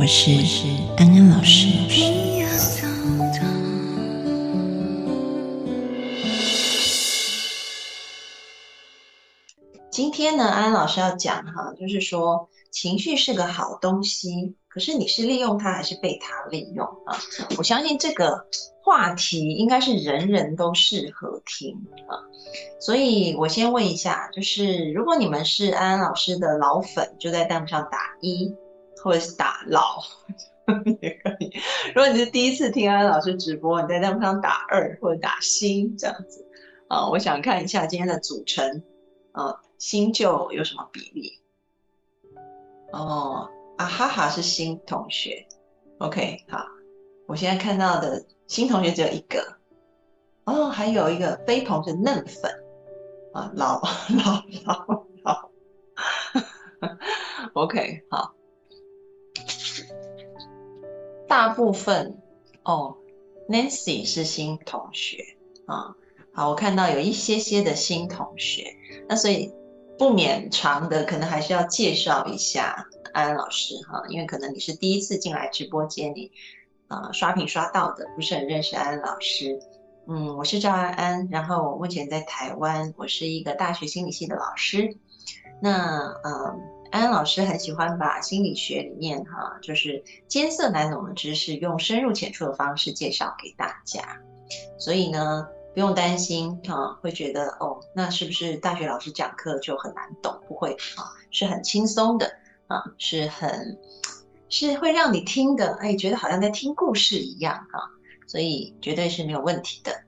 我是安安老师。今天呢，安安老师要讲哈，就是说情绪是个好东西，可是你是利用它还是被它利用啊？我相信这个话题应该是人人都适合听啊。所以我先问一下，就是如果你们是安安老师的老粉，就在弹幕上打一，或者是打老 也可以。如果你是第一次听安安老师直播，你在弹幕上打二或者打新这样子啊。我想看一下今天的组成，呃，新旧有什么比例？哦，啊哈哈是新同学，OK，好，我现在看到的新同学只有一个。哦，还有一个飞鹏是嫩粉啊，老 老老老，OK，好，大部分哦，Nancy 是新同学啊，好，我看到有一些些的新同学，那所以不免长的，可能还是要介绍一下安安老师哈，因为可能你是第一次进来直播间里啊，刷屏刷到的，不是很认识安安老师。嗯，我是赵安安，然后我目前在台湾，我是一个大学心理系的老师。那呃，安安老师很喜欢把心理学里面哈，就是艰涩难懂的知识，用深入浅出的方式介绍给大家。所以呢，不用担心哈，会觉得哦，那是不是大学老师讲课就很难懂？不会啊，是很轻松的啊，是很是会让你听的，哎，觉得好像在听故事一样啊。所以绝对是没有问题的，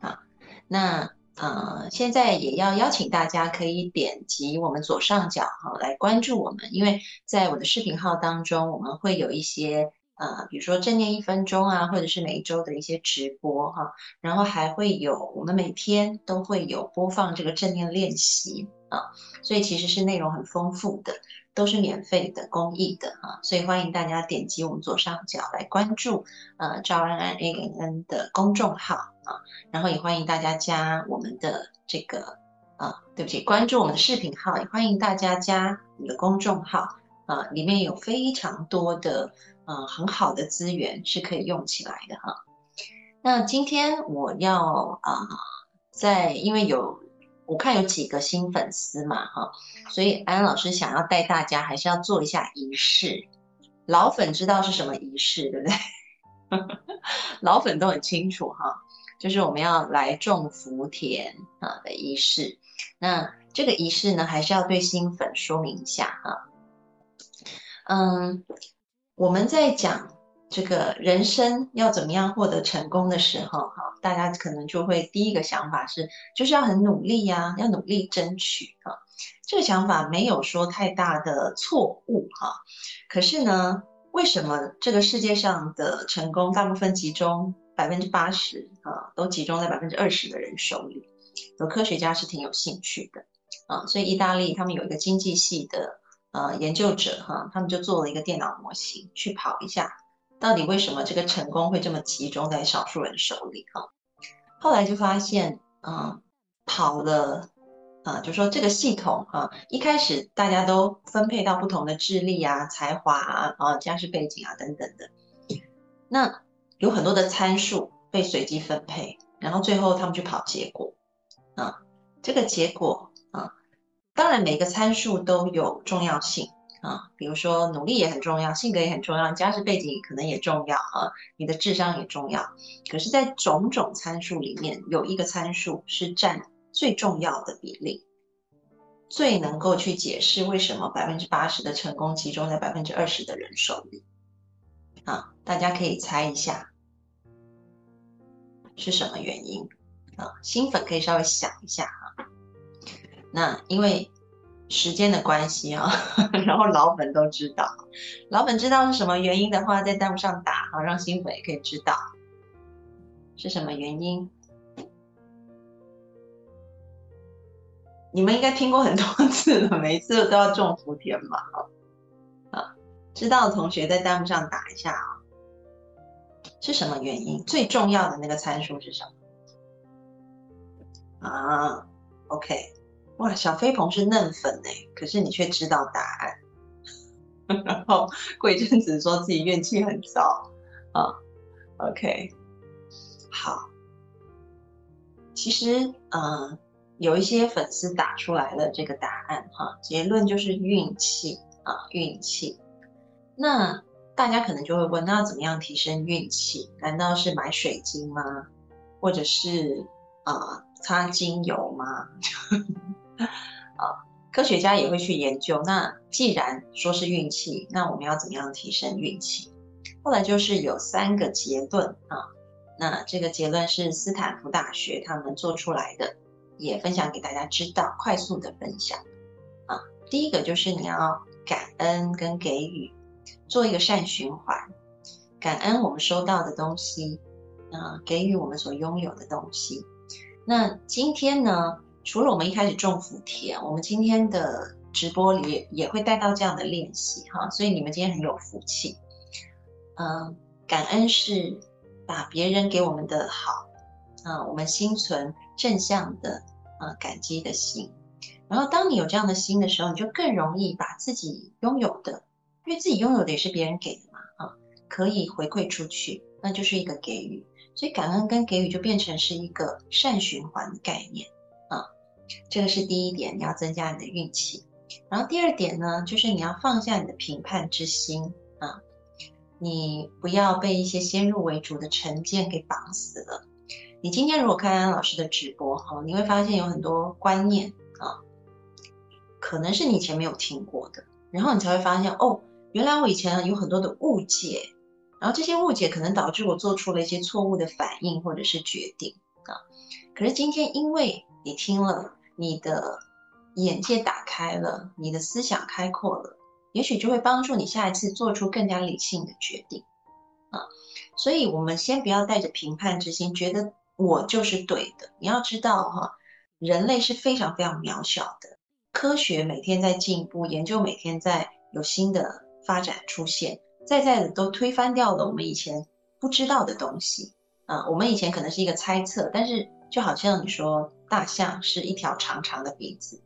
啊，那呃，现在也要邀请大家可以点击我们左上角哈来关注我们，因为在我的视频号当中，我们会有一些呃，比如说正念一分钟啊，或者是每一周的一些直播哈，然后还会有我们每天都会有播放这个正念练习啊，所以其实是内容很丰富的。都是免费的、公益的啊，所以欢迎大家点击我们左上角来关注呃赵安安 A N N 的公众号啊，然后也欢迎大家加我们的这个啊，对不起，关注我们的视频号，也欢迎大家加我们的公众号啊，里面有非常多的呃很好的资源是可以用起来的哈。那今天我要啊，在因为有。我看有几个新粉丝嘛，哈，所以安老师想要带大家，还是要做一下仪式。老粉知道是什么仪式，对不对？老粉都很清楚哈，就是我们要来种福田啊的仪式。那这个仪式呢，还是要对新粉说明一下哈。嗯，我们在讲。这个人生要怎么样获得成功的时候，哈，大家可能就会第一个想法是，就是要很努力呀，要努力争取啊。这个想法没有说太大的错误哈。可是呢，为什么这个世界上的成功大部分集中百分之八十啊，都集中在百分之二十的人手里？有科学家是挺有兴趣的啊，所以意大利他们有一个经济系的呃研究者哈，他们就做了一个电脑模型去跑一下。到底为什么这个成功会这么集中在少数人手里？哈，后来就发现，嗯，跑了，啊，就说这个系统，啊，一开始大家都分配到不同的智力啊、才华啊、啊家世背景啊等等的，那有很多的参数被随机分配，然后最后他们去跑结果，啊，这个结果，啊，当然每个参数都有重要性。啊，比如说努力也很重要，性格也很重要，家世背景可能也重要啊，你的智商也重要。可是，在种种参数里面，有一个参数是占最重要的比例，最能够去解释为什么百分之八十的成功集中在百分之二十的人手里。啊，大家可以猜一下是什么原因啊？新粉可以稍微想一下哈。那因为。时间的关系啊，然后老粉都知道，老粉知道是什么原因的话，在弹幕上打啊，让新粉也可以知道是什么原因。你们应该听过很多次了，每一次都要中福田嘛，啊，知道的同学在弹幕上打一下啊，是什么原因？最重要的那个参数是什么？啊，OK。哇，小飞鹏是嫩粉哎，可是你却知道答案。然后过一阵子说自己怨气很糟啊。OK，好。其实，嗯，有一些粉丝打出来了这个答案哈，结论就是运气啊，运气。那大家可能就会问，那怎么样提升运气？难道是买水晶吗？或者是啊，擦精油吗？啊，科学家也会去研究。那既然说是运气，那我们要怎么样提升运气？后来就是有三个结论啊。那这个结论是斯坦福大学他们做出来的，也分享给大家知道，快速的分享啊。第一个就是你要感恩跟给予，做一个善循环。感恩我们收到的东西，啊，给予我们所拥有的东西。那今天呢？除了我们一开始种福田，我们今天的直播里也会带到这样的练习哈，所以你们今天很有福气。嗯，感恩是把别人给我们的好，啊，我们心存正向的啊感激的心。然后当你有这样的心的时候，你就更容易把自己拥有的，因为自己拥有的也是别人给的嘛，啊，可以回馈出去，那就是一个给予。所以感恩跟给予就变成是一个善循环的概念。这个是第一点，你要增加你的运气。然后第二点呢，就是你要放下你的评判之心啊，你不要被一些先入为主的成见给绑死了。你今天如果看安老师的直播哈，你会发现有很多观念啊，可能是你以前没有听过的，然后你才会发现哦，原来我以前有很多的误解，然后这些误解可能导致我做出了一些错误的反应或者是决定啊。可是今天因为你听了，你的眼界打开了，你的思想开阔了，也许就会帮助你下一次做出更加理性的决定啊。所以，我们先不要带着评判之心，觉得我就是对的。你要知道哈，人类是非常非常渺小的，科学每天在进步，研究每天在有新的发展出现，在在的都推翻掉了我们以前不知道的东西啊。我们以前可能是一个猜测，但是。就好像你说大象是一条长长的鼻子，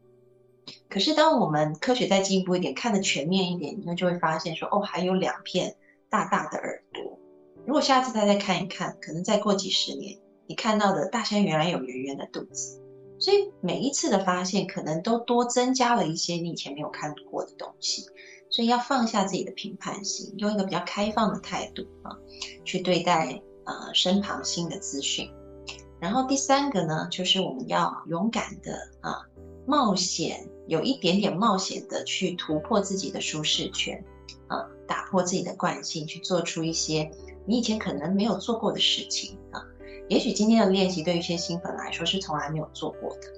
可是当我们科学再进步一点，看得全面一点，你就会发现说，哦，还有两片大大的耳朵。如果下次再再看一看，可能再过几十年，你看到的大象原来有圆圆的肚子。所以每一次的发现，可能都多增加了一些你以前没有看过的东西。所以要放下自己的评判心，用一个比较开放的态度啊，去对待呃身旁新的资讯。然后第三个呢，就是我们要勇敢的啊，冒险，有一点点冒险的去突破自己的舒适圈，啊，打破自己的惯性，去做出一些你以前可能没有做过的事情啊。也许今天的练习对一些新粉来说是从来没有做过的，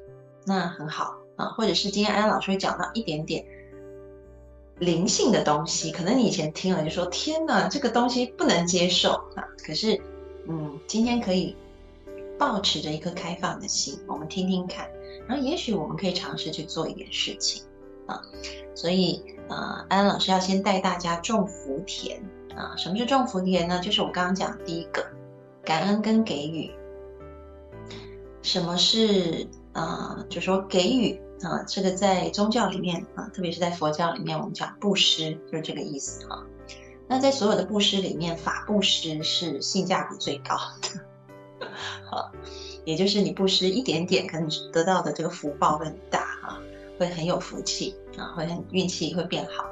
那很好啊。或者是今天安安老师会讲到一点点灵性的东西，可能你以前听了就说天哪，这个东西不能接受啊。可是，嗯，今天可以。保持着一颗开放的心，我们听听看，然后也许我们可以尝试去做一点事情啊。所以，呃，安安老师要先带大家种福田啊。什么是种福田呢？就是我刚刚讲第一个，感恩跟给予。什么是啊？就说给予啊，这个在宗教里面啊，特别是在佛教里面，我们讲布施，就是这个意思哈。那在所有的布施里面，法布施是性价比最高的。好，也就是你布施一点点，可能得到的这个福报会很大啊，会很有福气啊，会很运气会变好。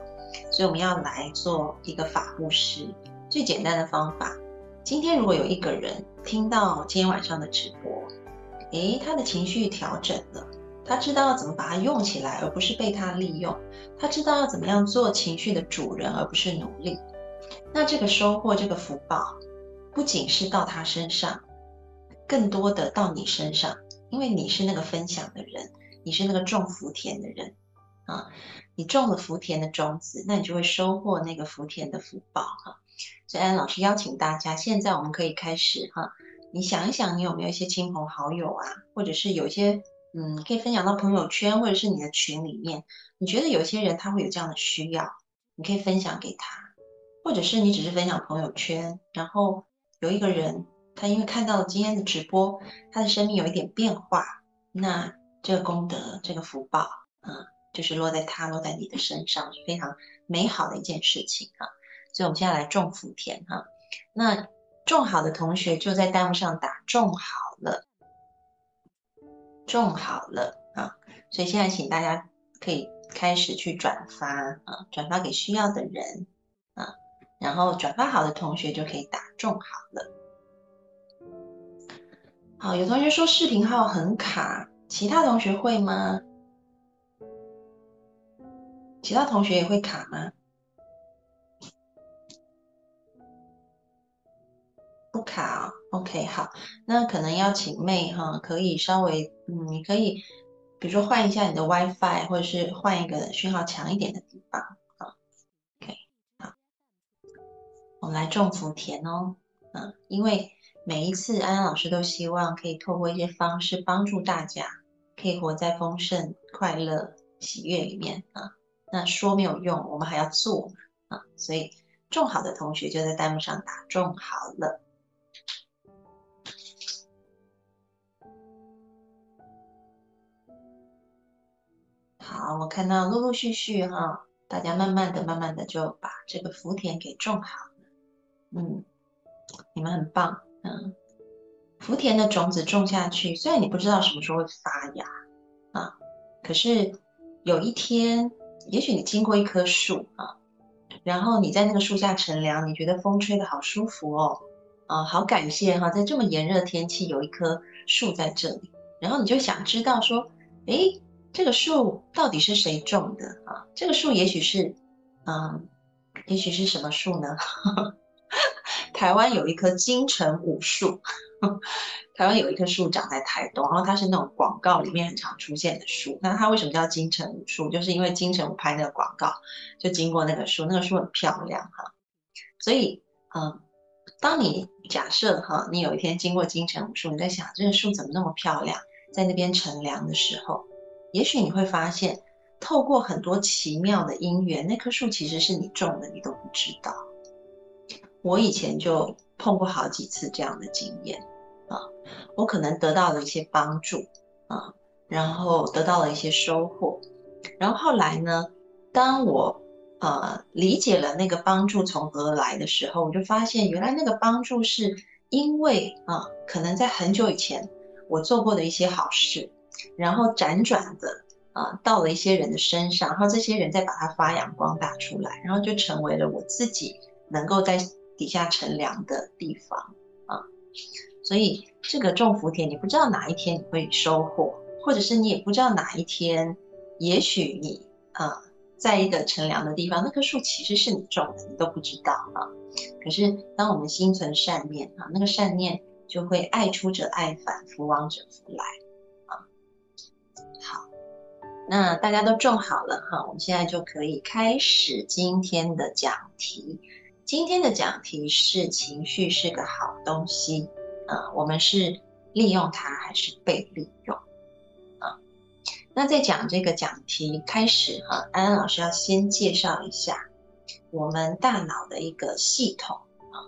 所以我们要来做一个法布施，最简单的方法。今天如果有一个人听到今天晚上的直播，诶，他的情绪调整了，他知道要怎么把它用起来，而不是被他利用，他知道要怎么样做情绪的主人，而不是奴隶。那这个收获，这个福报，不仅是到他身上。更多的到你身上，因为你是那个分享的人，你是那个种福田的人，啊。你种了福田的种子，那你就会收获那个福田的福报哈。所以安老师邀请大家，现在我们可以开始哈。你想一想，你有没有一些亲朋好友啊，或者是有一些嗯，可以分享到朋友圈或者是你的群里面，你觉得有些人他会有这样的需要，你可以分享给他，或者是你只是分享朋友圈，然后有一个人他因为看到了今天的直播，他的生命有一点变化，那这个功德这个福报嗯。就是落在他，落在你的身上，是非常美好的一件事情啊。所以，我们现在来种福田哈。那种好的同学就在弹幕上打“种好了”，种好了啊。所以现在，请大家可以开始去转发啊，转发给需要的人啊。然后，转发好的同学就可以打“种好了”。好，有同学说视频号很卡，其他同学会吗？其他同学也会卡吗？不卡哦，OK，好，那可能要请妹哈，可以稍微，嗯，你可以，比如说换一下你的 WiFi，或者是换一个讯号强一点的地方啊，OK，好，我们来种福田哦，嗯，因为每一次安安老师都希望可以透过一些方式帮助大家，可以活在丰盛、快乐、喜悦里面啊。那说没有用，我们还要做嘛啊！所以种好的同学就在弹幕上打“种好了”。好，我看到陆陆续续哈，大家慢慢的、慢慢的就把这个福田给种好了。嗯，你们很棒。嗯，福田的种子种下去，虽然你不知道什么时候会发芽啊，可是有一天。也许你经过一棵树啊，然后你在那个树下乘凉，你觉得风吹的好舒服哦，啊，好感谢哈，在这么炎热天气有一棵树在这里，然后你就想知道说，诶，这个树到底是谁种的啊？这个树也许是，嗯，也许是什么树呢？台湾有一棵金城武树。台湾有一棵树长在台东，然后它是那种广告里面很常出现的树。那它为什么叫金城武树？就是因为金城武拍那个广告就经过那个树，那个树很漂亮哈。所以，嗯，当你假设哈，你有一天经过金城武树，你在想这个树怎么那么漂亮，在那边乘凉的时候，也许你会发现，透过很多奇妙的因缘，那棵树其实是你种的，你都不知道。我以前就碰过好几次这样的经验。啊，我可能得到了一些帮助啊，然后得到了一些收获，然后后来呢，当我呃理解了那个帮助从何而来的时候，我就发现原来那个帮助是因为啊，可能在很久以前我做过的一些好事，然后辗转的啊到了一些人的身上，然后这些人再把它发扬光大出来，然后就成为了我自己能够在底下乘凉的地方啊。所以这个种福田，你不知道哪一天你会收获，或者是你也不知道哪一天，也许你啊，在一个乘凉的地方，那棵树其实是你种的，你都不知道啊。可是当我们心存善念啊，那个善念就会爱出者爱返，福往者福来啊。好，那大家都种好了哈，我们现在就可以开始今天的讲题。今天的讲题是情绪是个好东西。呃，我们是利用它还是被利用？啊，那在讲这个讲题开始哈，安安老师要先介绍一下我们大脑的一个系统啊。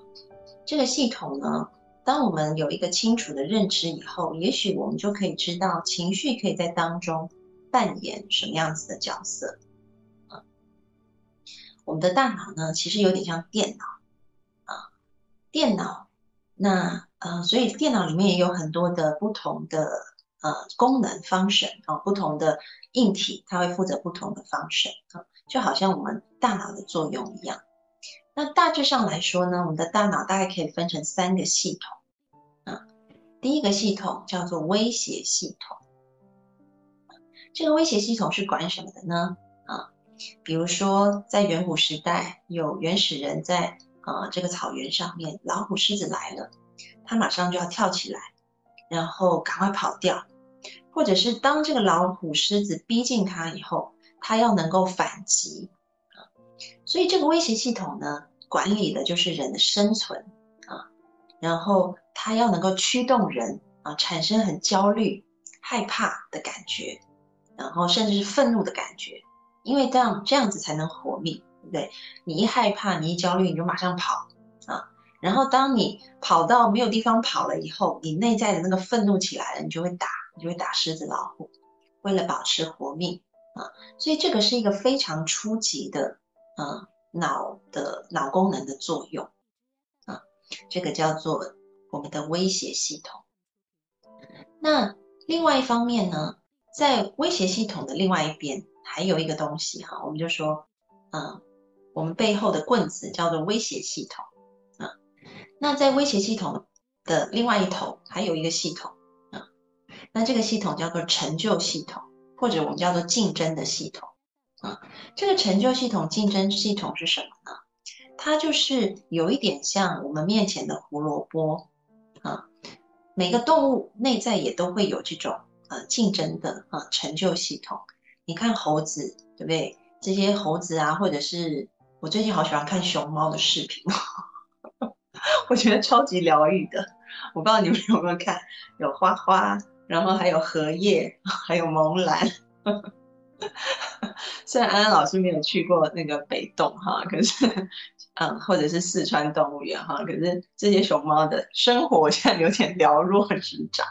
这个系统呢，当我们有一个清楚的认知以后，也许我们就可以知道情绪可以在当中扮演什么样子的角色。我们的大脑呢，其实有点像电脑啊，电脑那。呃，所以电脑里面也有很多的不同的呃功能 function 啊，不同的硬体，它会负责不同的 function 啊，就好像我们大脑的作用一样。那大致上来说呢，我们的大脑大概可以分成三个系统啊。第一个系统叫做威胁系统，这个威胁系统是管什么的呢？啊，比如说在远古时代，有原始人在呃这个草原上面，老虎、狮子来了。他马上就要跳起来，然后赶快跑掉，或者是当这个老虎、狮子逼近他以后，它要能够反击啊。所以这个威胁系统呢，管理的就是人的生存啊，然后它要能够驱动人啊，产生很焦虑、害怕的感觉，然后甚至是愤怒的感觉，因为这样这样子才能活命，对不对？你一害怕，你一焦虑，你就马上跑啊。然后当你跑到没有地方跑了以后，你内在的那个愤怒起来了，你就会打，你就会打狮子老虎，为了保持活命啊。所以这个是一个非常初级的，嗯，脑的脑功能的作用啊。这个叫做我们的威胁系统。那另外一方面呢，在威胁系统的另外一边还有一个东西哈，我们就说，嗯，我们背后的棍子叫做威胁系统啊。那在威胁系统的另外一头，还有一个系统啊，那这个系统叫做成就系统，或者我们叫做竞争的系统啊。这个成就系统、竞争系统是什么呢？它就是有一点像我们面前的胡萝卜啊。每个动物内在也都会有这种呃竞争的啊成就系统。你看猴子，对不对？这些猴子啊，或者是我最近好喜欢看熊猫的视频。我觉得超级疗愈的，我不知道你们有没有看，有花花，然后还有荷叶，还有萌兰。虽然安安老师没有去过那个北洞哈，可是，嗯，或者是四川动物园哈，可是这些熊猫的生活，我现在有点了若指掌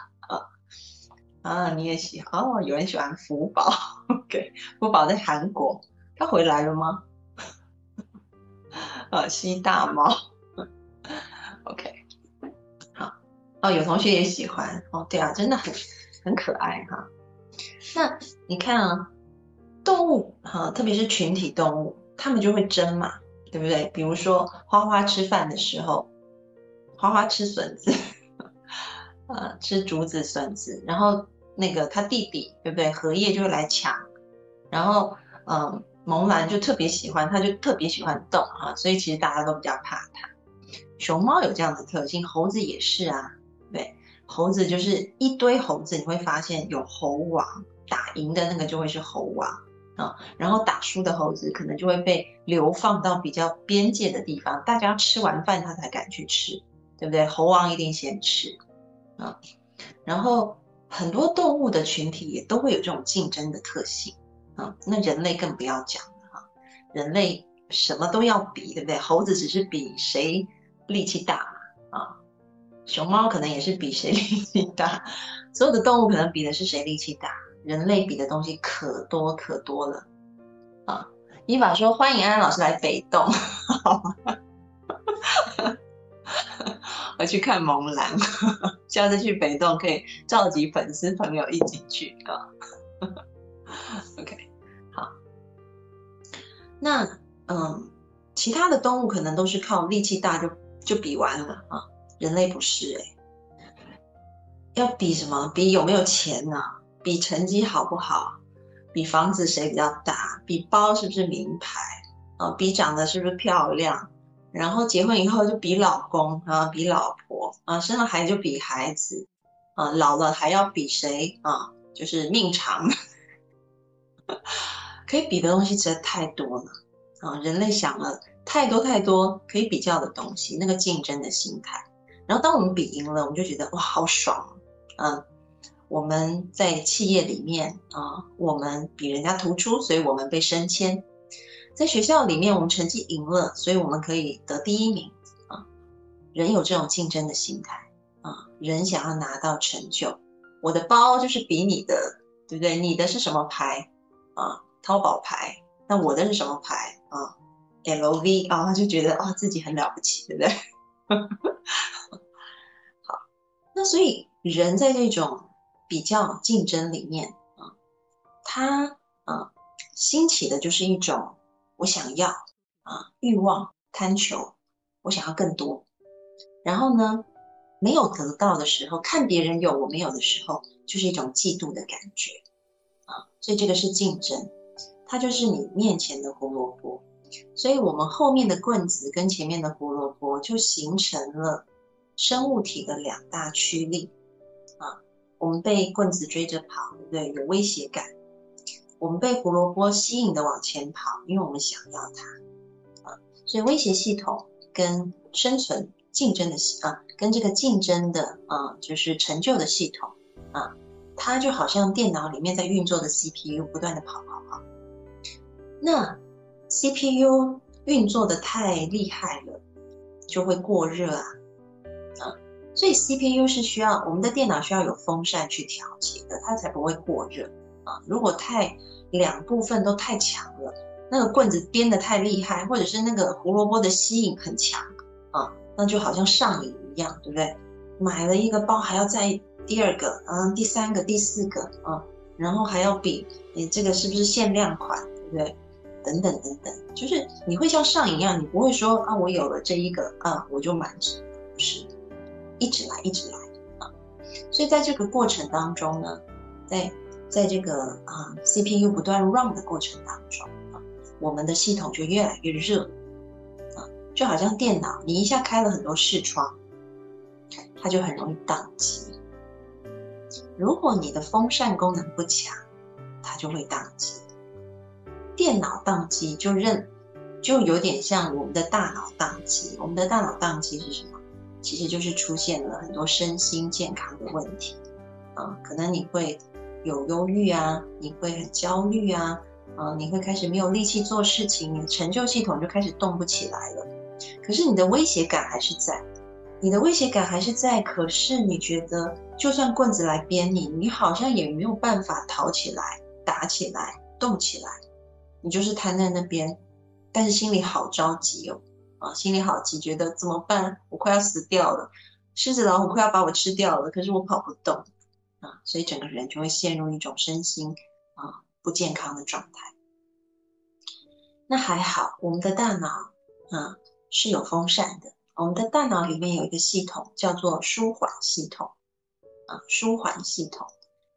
啊。你也喜欢哦？有人喜欢福宝，OK，福宝在韩国，他回来了吗？啊，吸大猫。OK，好哦，有同学也喜欢哦，对啊，真的很很可爱哈。那你看啊，动物哈，特别是群体动物，它们就会争嘛，对不对？比如说花花吃饭的时候，花花吃笋子，呃，吃竹子、笋子，然后那个他弟弟，对不对？荷叶就会来抢，然后嗯，萌兰就特别喜欢，他就特别喜欢动啊，所以其实大家都比较怕他。熊猫有这样的特性，猴子也是啊。对，猴子就是一堆猴子，你会发现有猴王，打赢的那个就会是猴王啊。然后打输的猴子可能就会被流放到比较边界的地方，大家吃完饭他才敢去吃，对不对？猴王一定先吃啊。然后很多动物的群体也都会有这种竞争的特性啊。那人类更不要讲了哈，人类什么都要比，对不对？猴子只是比谁。力气大嘛啊，熊猫可能也是比谁 力气大，所有的动物可能比的是谁力气大，人类比的东西可多可多了啊！伊法说欢迎安安老师来北洞，我去看萌兰，下次去北洞可以召集粉丝朋友一起去啊。OK，好，那嗯，其他的动物可能都是靠力气大就。就比完了啊！人类不是哎，要比什么？比有没有钱呢？比成绩好不好？比房子谁比较大？比包是不是名牌？啊，比长得是不是漂亮？然后结婚以后就比老公啊，比老婆啊，生了孩子就比孩子啊，老了还要比谁啊？就是命长，可以比的东西实在太多了啊！人类想了。太多太多可以比较的东西，那个竞争的心态。然后当我们比赢了，我们就觉得哇，好爽。嗯，我们在企业里面啊，我们比人家突出，所以我们被升迁。在学校里面，我们成绩赢了，所以我们可以得第一名。啊，人有这种竞争的心态啊，人想要拿到成就。我的包就是比你的，对不对？你的是什么牌啊？淘宝牌。那我的是什么牌啊？L V 啊，他就觉得啊自己很了不起，对不对？好，那所以人在这种比较竞争里面啊，他啊兴起的就是一种我想要啊欲望贪求，我想要更多。然后呢，没有得到的时候，看别人有我没有的时候，就是一种嫉妒的感觉啊。所以这个是竞争，它就是你面前的胡萝卜。所以，我们后面的棍子跟前面的胡萝卜就形成了生物体的两大驱力啊。我们被棍子追着跑，对？有威胁感。我们被胡萝卜吸引的往前跑，因为我们想要它啊。所以威胁系统跟生存竞争的啊，跟这个竞争的啊，就是成就的系统啊，它就好像电脑里面在运作的 CPU 不断的跑跑跑。那 CPU 运作的太厉害了，就会过热啊啊。所以 CPU 是需要我们的电脑需要有风扇去调节的，它才不会过热啊。如果太两部分都太强了，那个棍子编的太厉害，或者是那个胡萝卜的吸引很强啊，那就好像上瘾一样，对不对？买了一个包还要再第二个，嗯，第三个、第四个啊，然后还要比你这个是不是限量款，对不对？等等等等，就是你会像上瘾一样，你不会说啊，我有了这一个啊，我就满足，不是。一直来，一直来啊！所以在这个过程当中呢，在在这个啊 CPU 不断 run 的过程当中啊，我们的系统就越来越热啊，就好像电脑，你一下开了很多视窗，它就很容易宕机。如果你的风扇功能不强，它就会宕机。电脑宕机就认，就有点像我们的大脑宕机。我们的大脑宕机是什么？其实就是出现了很多身心健康的问题，啊，可能你会有忧郁啊，你会很焦虑啊，啊，你会开始没有力气做事情，你的成就系统就开始动不起来了。可是你的威胁感还是在，你的威胁感还是在，可是你觉得就算棍子来鞭你，你好像也没有办法逃起来、打起来、动起来，你就是瘫在那边，但是心里好着急哦。啊，心里好急，觉得怎么办？我快要死掉了，狮子老虎快要把我吃掉了，可是我跑不动啊，所以整个人就会陷入一种身心啊不健康的状态。那还好，我们的大脑啊是有风扇的，我们的大脑里面有一个系统叫做舒缓系统啊，舒缓系统。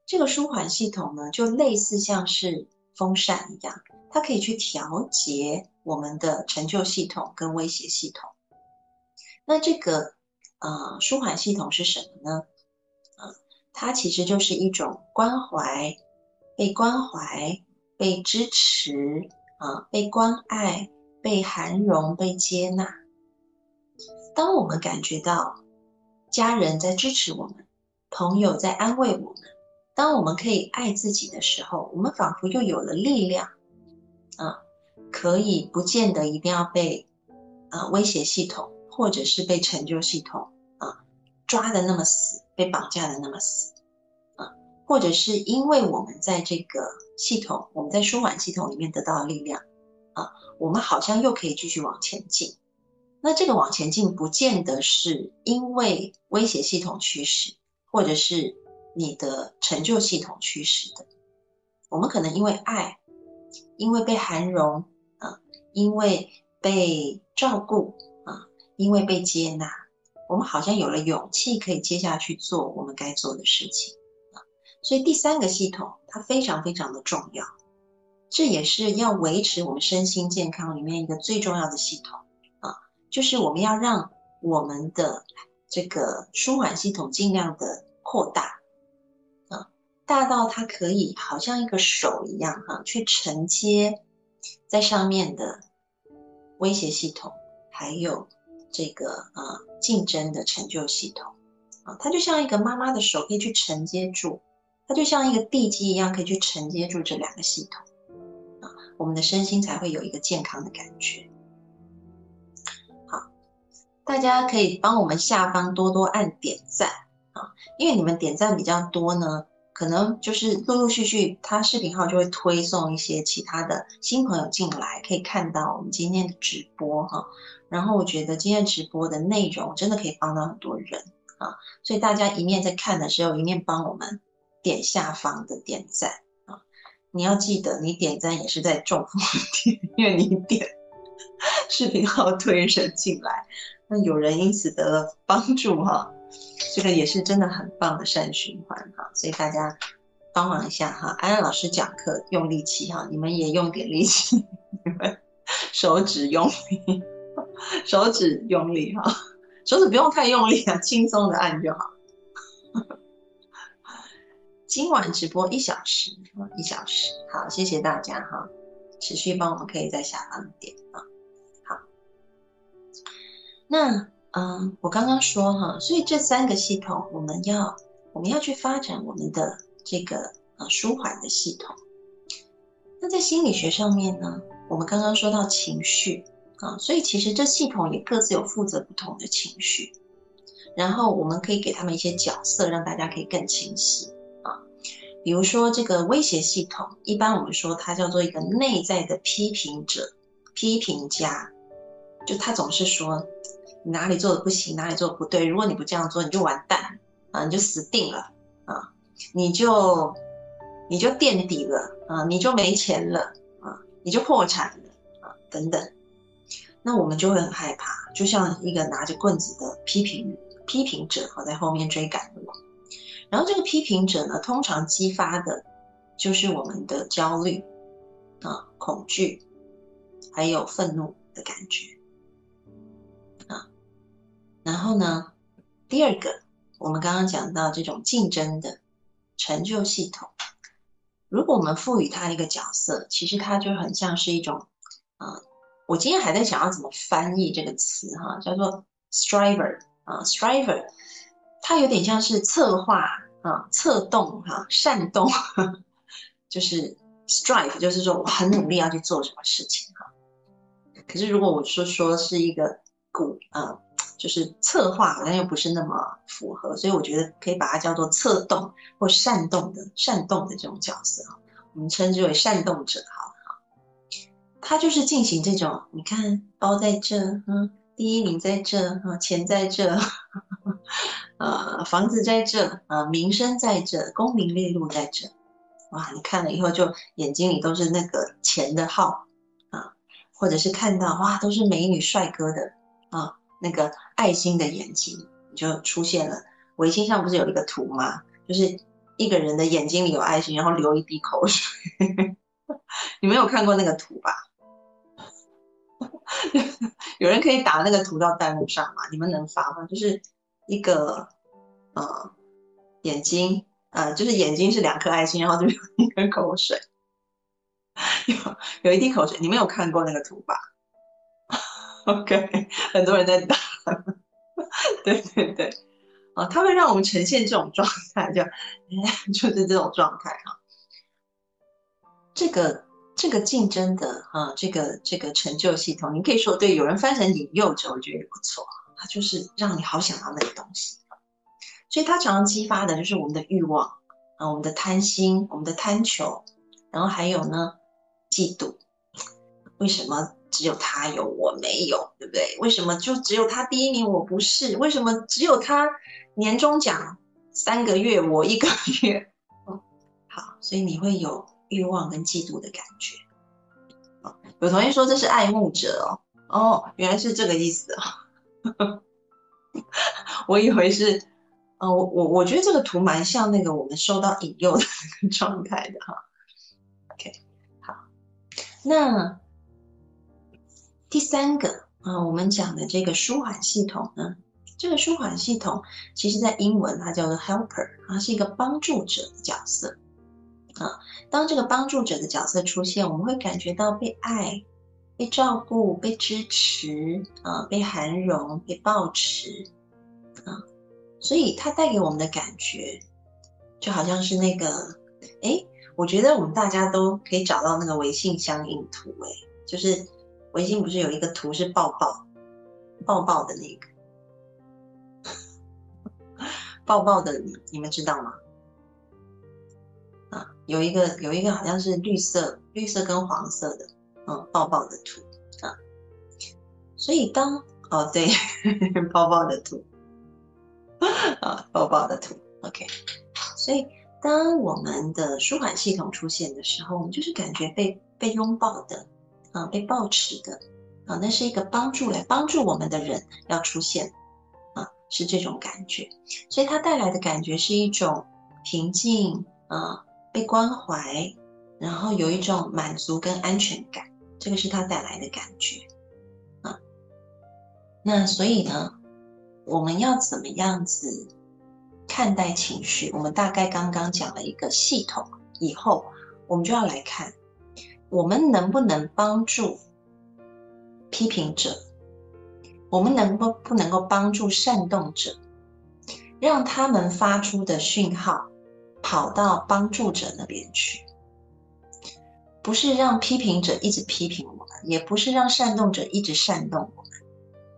这个舒缓系统呢，就类似像是风扇一样。它可以去调节我们的成就系统跟威胁系统。那这个呃舒缓系统是什么呢？它其实就是一种关怀、被关怀、被支持啊、被关爱、被涵容、被接纳。当我们感觉到家人在支持我们，朋友在安慰我们，当我们可以爱自己的时候，我们仿佛又有了力量。啊，可以不见得一定要被啊威胁系统，或者是被成就系统啊抓的那么死，被绑架的那么死啊，或者是因为我们在这个系统，我们在舒缓系统里面得到的力量啊，我们好像又可以继续往前进。那这个往前进，不见得是因为威胁系统驱使，或者是你的成就系统驱使的，我们可能因为爱。因为被涵容啊，因为被照顾啊，因为被接纳，我们好像有了勇气，可以接下去做我们该做的事情啊。所以第三个系统它非常非常的重要，这也是要维持我们身心健康里面一个最重要的系统啊，就是我们要让我们的这个舒缓系统尽量的扩大啊。大到它可以好像一个手一样哈，去承接在上面的威胁系统，还有这个啊竞争的成就系统啊，它就像一个妈妈的手，可以去承接住，它就像一个地基一样，可以去承接住这两个系统啊，我们的身心才会有一个健康的感觉。好，大家可以帮我们下方多多按点赞啊，因为你们点赞比较多呢。可能就是陆陆续续，他视频号就会推送一些其他的新朋友进来，可以看到我们今天的直播哈。然后我觉得今天直播的内容真的可以帮到很多人啊，所以大家一面在看的时候，一面帮我们点下方的点赞啊。你要记得，你点赞也是在重复点，因为你点视频号推人进来，那有人因此得了帮助哈。这个也是真的很棒的善循环哈，所以大家帮忙一下哈。安安老师讲课用力气哈，你们也用点力气，你们手指用力，手指用力哈，手指不用太用力啊，轻松的按就好。今晚直播一小时，一小时。好，谢谢大家哈，持续帮我们可以在下方点啊。好，那嗯，我刚刚说哈，所以这三个系统，我们要我们要去发展我们的这个呃舒缓的系统。那在心理学上面呢，我们刚刚说到情绪啊，所以其实这系统也各自有负责不同的情绪。然后我们可以给他们一些角色，让大家可以更清晰啊。比如说这个威胁系统，一般我们说它叫做一个内在的批评者、批评家，就他总是说你哪里做的不行，哪里做的不对。如果你不这样做，你就完蛋啊，你就死定了啊，你就你就垫底了啊，你就没钱了啊，你就破产了啊，等等。那我们就会很害怕，就像一个拿着棍子的批评。批评者在后面追赶我，然后这个批评者呢，通常激发的就是我们的焦虑啊、恐惧，还有愤怒的感觉。然后呢，第二个，我们刚刚讲到这种竞争的成就系统，如果我们赋予它一个角色，其实它就很像是一种啊，我今天还在想要怎么翻译这个词哈，叫做 striver。啊，striver，它有点像是策划啊，策动哈，煽动，就是 strive，就是说我很努力要去做什么事情哈。可是如果我说说是一个鼓啊，就是策划，好像又不是那么符合，所以我觉得可以把它叫做策动或煽动的煽动的这种角色哈，我们称之为煽动者好了哈。他就是进行这种，你看包在这，嗯。第一名在这啊，钱在这，呃，房子在这啊，名声在这，功名利禄在这，哇！你看了以后就眼睛里都是那个钱的号啊，或者是看到哇，都是美女帅哥的啊，那个爱心的眼睛就出现了。微信上不是有一个图吗？就是一个人的眼睛里有爱心，然后流一滴口水。你没有看过那个图吧？有人可以打那个图到弹幕上吗？你们能发吗？就是一个呃眼睛，呃就是眼睛是两颗爱心，然后就有一根口水，有有一滴口水。你们有看过那个图吧 OK，很多人在打，对 对对，啊，它会让我们呈现这种状态，就 就是这种状态哈，这个。这个竞争的啊，这个这个成就系统，你可以说对，有人翻成引诱者，我觉得也不错。它就是让你好想要那个东西，所以它常常激发的就是我们的欲望啊，我们的贪心，我们的贪求，然后还有呢，嫉妒。为什么只有他有我没有，对不对？为什么就只有他第一名我不是？为什么只有他年终奖三个月我一个月？好，所以你会有。欲望跟嫉妒的感觉，有同学说这是爱慕者哦，哦，原来是这个意思啊，我以为是，呃，我我我觉得这个图蛮像那个我们受到引诱的那个状态的哈，OK，好，那第三个啊，我们讲的这个舒缓系统呢，这个舒缓系统其实在英文它叫做 helper，它是一个帮助者的角色。啊，当这个帮助者的角色出现，我们会感觉到被爱、被照顾、被支持啊，被涵容、被抱持啊，所以它带给我们的感觉，就好像是那个，哎，我觉得我们大家都可以找到那个微信相应图，哎，就是微信不是有一个图是抱抱、抱抱的那个，抱抱的你，你们知道吗？啊有一个有一个好像是绿色绿色跟黄色的，嗯，抱抱的图啊，所以当哦对，抱抱的图啊，抱抱的图，OK，所以当我们的舒缓系统出现的时候，我们就是感觉被被拥抱的啊，被抱持的啊，那是一个帮助来帮助我们的人要出现啊，是这种感觉，所以它带来的感觉是一种平静啊。被关怀，然后有一种满足跟安全感，这个是他带来的感觉啊。那所以呢，我们要怎么样子看待情绪，我们大概刚刚讲了一个系统以后，我们就要来看，我们能不能帮助批评者，我们能不不能够帮助煽动者，让他们发出的讯号跑到帮助者那边去，不是让批评者一直批评我们，也不是让煽动者一直煽动我们，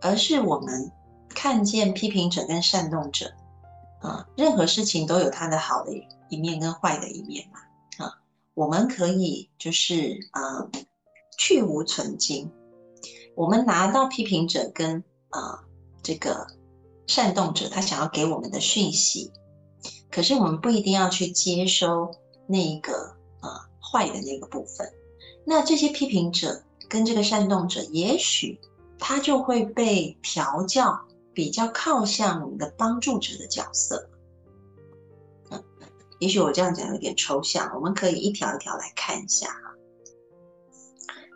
而是我们看见批评者跟煽动者。啊，任何事情都有它的好的一面跟坏的一面嘛。我们可以就是呃，去无存精。我们拿到批评者跟啊这个煽动者他想要给我们的讯息，可是我们不一定要去接收那一个啊坏的那个部分。那这些批评者跟这个煽动者，也许他就会被调教。比较靠向你的帮助者的角色，也许我这样讲有点抽象，我们可以一条一条来看一下哈。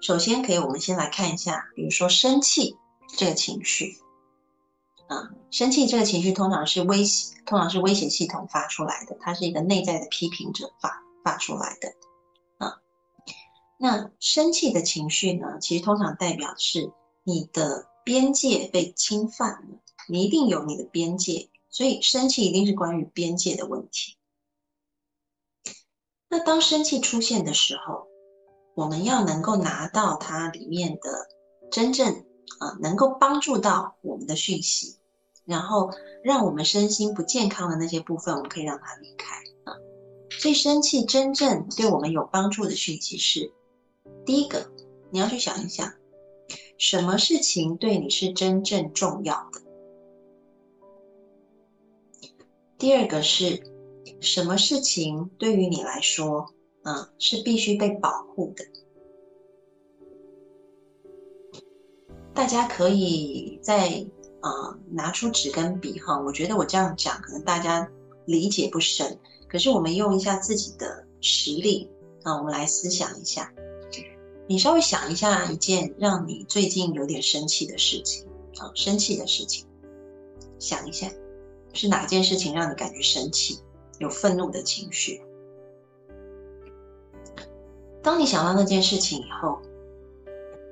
首先，可以我们先来看一下，比如说生气这个情绪，啊，生气这个情绪通常是威胁，通常是威胁系统发出来的，它是一个内在的批评者发发出来的，啊，那生气的情绪呢，其实通常代表是你的边界被侵犯了。你一定有你的边界，所以生气一定是关于边界的问题。那当生气出现的时候，我们要能够拿到它里面的真正啊，能够帮助到我们的讯息，然后让我们身心不健康的那些部分，我们可以让它离开啊。所以生气真正对我们有帮助的讯息是：第一个，你要去想一想，什么事情对你是真正重要的。第二个是什么事情对于你来说，嗯，是必须被保护的？大家可以在啊拿出纸跟笔哈，我觉得我这样讲可能大家理解不深，可是我们用一下自己的实力啊，我们来思想一下，你稍微想一下一件让你最近有点生气的事情啊，生气的事情，想一下。是哪件事情让你感觉生气、有愤怒的情绪？当你想到那件事情以后，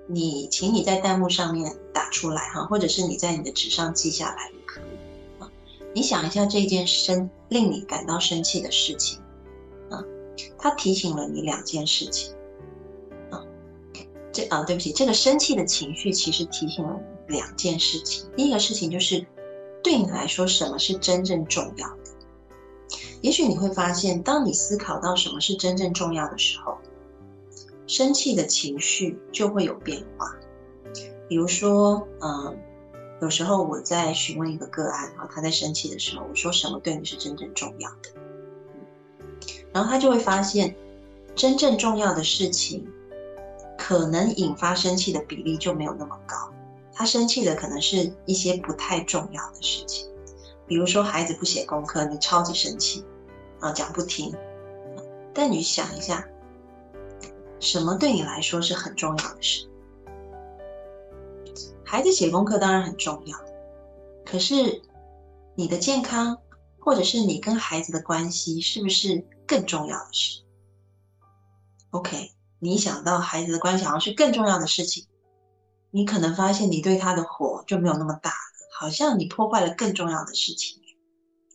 你请你在弹幕上面打出来哈，或者是你在你的纸上记下来也可以啊。你想一下这件生令你感到生气的事情啊，它提醒了你两件事情啊。这啊，对不起，这个生气的情绪其实提醒了两件事情。第一个事情就是。对你来说，什么是真正重要的？也许你会发现，当你思考到什么是真正重要的时候，生气的情绪就会有变化。比如说，嗯，有时候我在询问一个个案啊，他在生气的时候，我说什么对你是真正重要的？然后他就会发现，真正重要的事情，可能引发生气的比例就没有那么高。他生气的可能是一些不太重要的事情，比如说孩子不写功课，你超级生气，啊，讲不听。但你想一下，什么对你来说是很重要的事？孩子写功课当然很重要，可是你的健康，或者是你跟孩子的关系，是不是更重要的事？OK，你想到孩子的关系好像是更重要的事情。你可能发现你对他的火就没有那么大了，好像你破坏了更重要的事情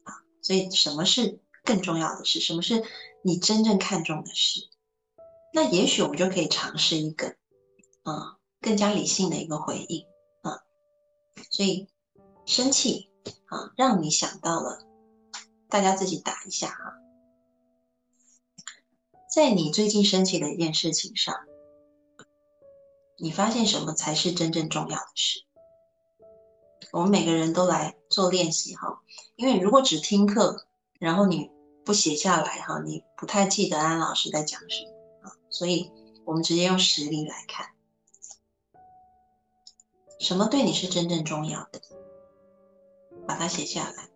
啊。所以什么是更重要的事？什么是你真正看重的事？那也许我们就可以尝试一个啊更加理性的一个回应啊。所以生气啊，让你想到了，大家自己打一下哈，在你最近生气的一件事情上。你发现什么才是真正重要的事？我们每个人都来做练习哈，因为如果只听课，然后你不写下来哈，你不太记得安老师在讲什么啊。所以，我们直接用实例来看，什么对你是真正重要的，把它写下来，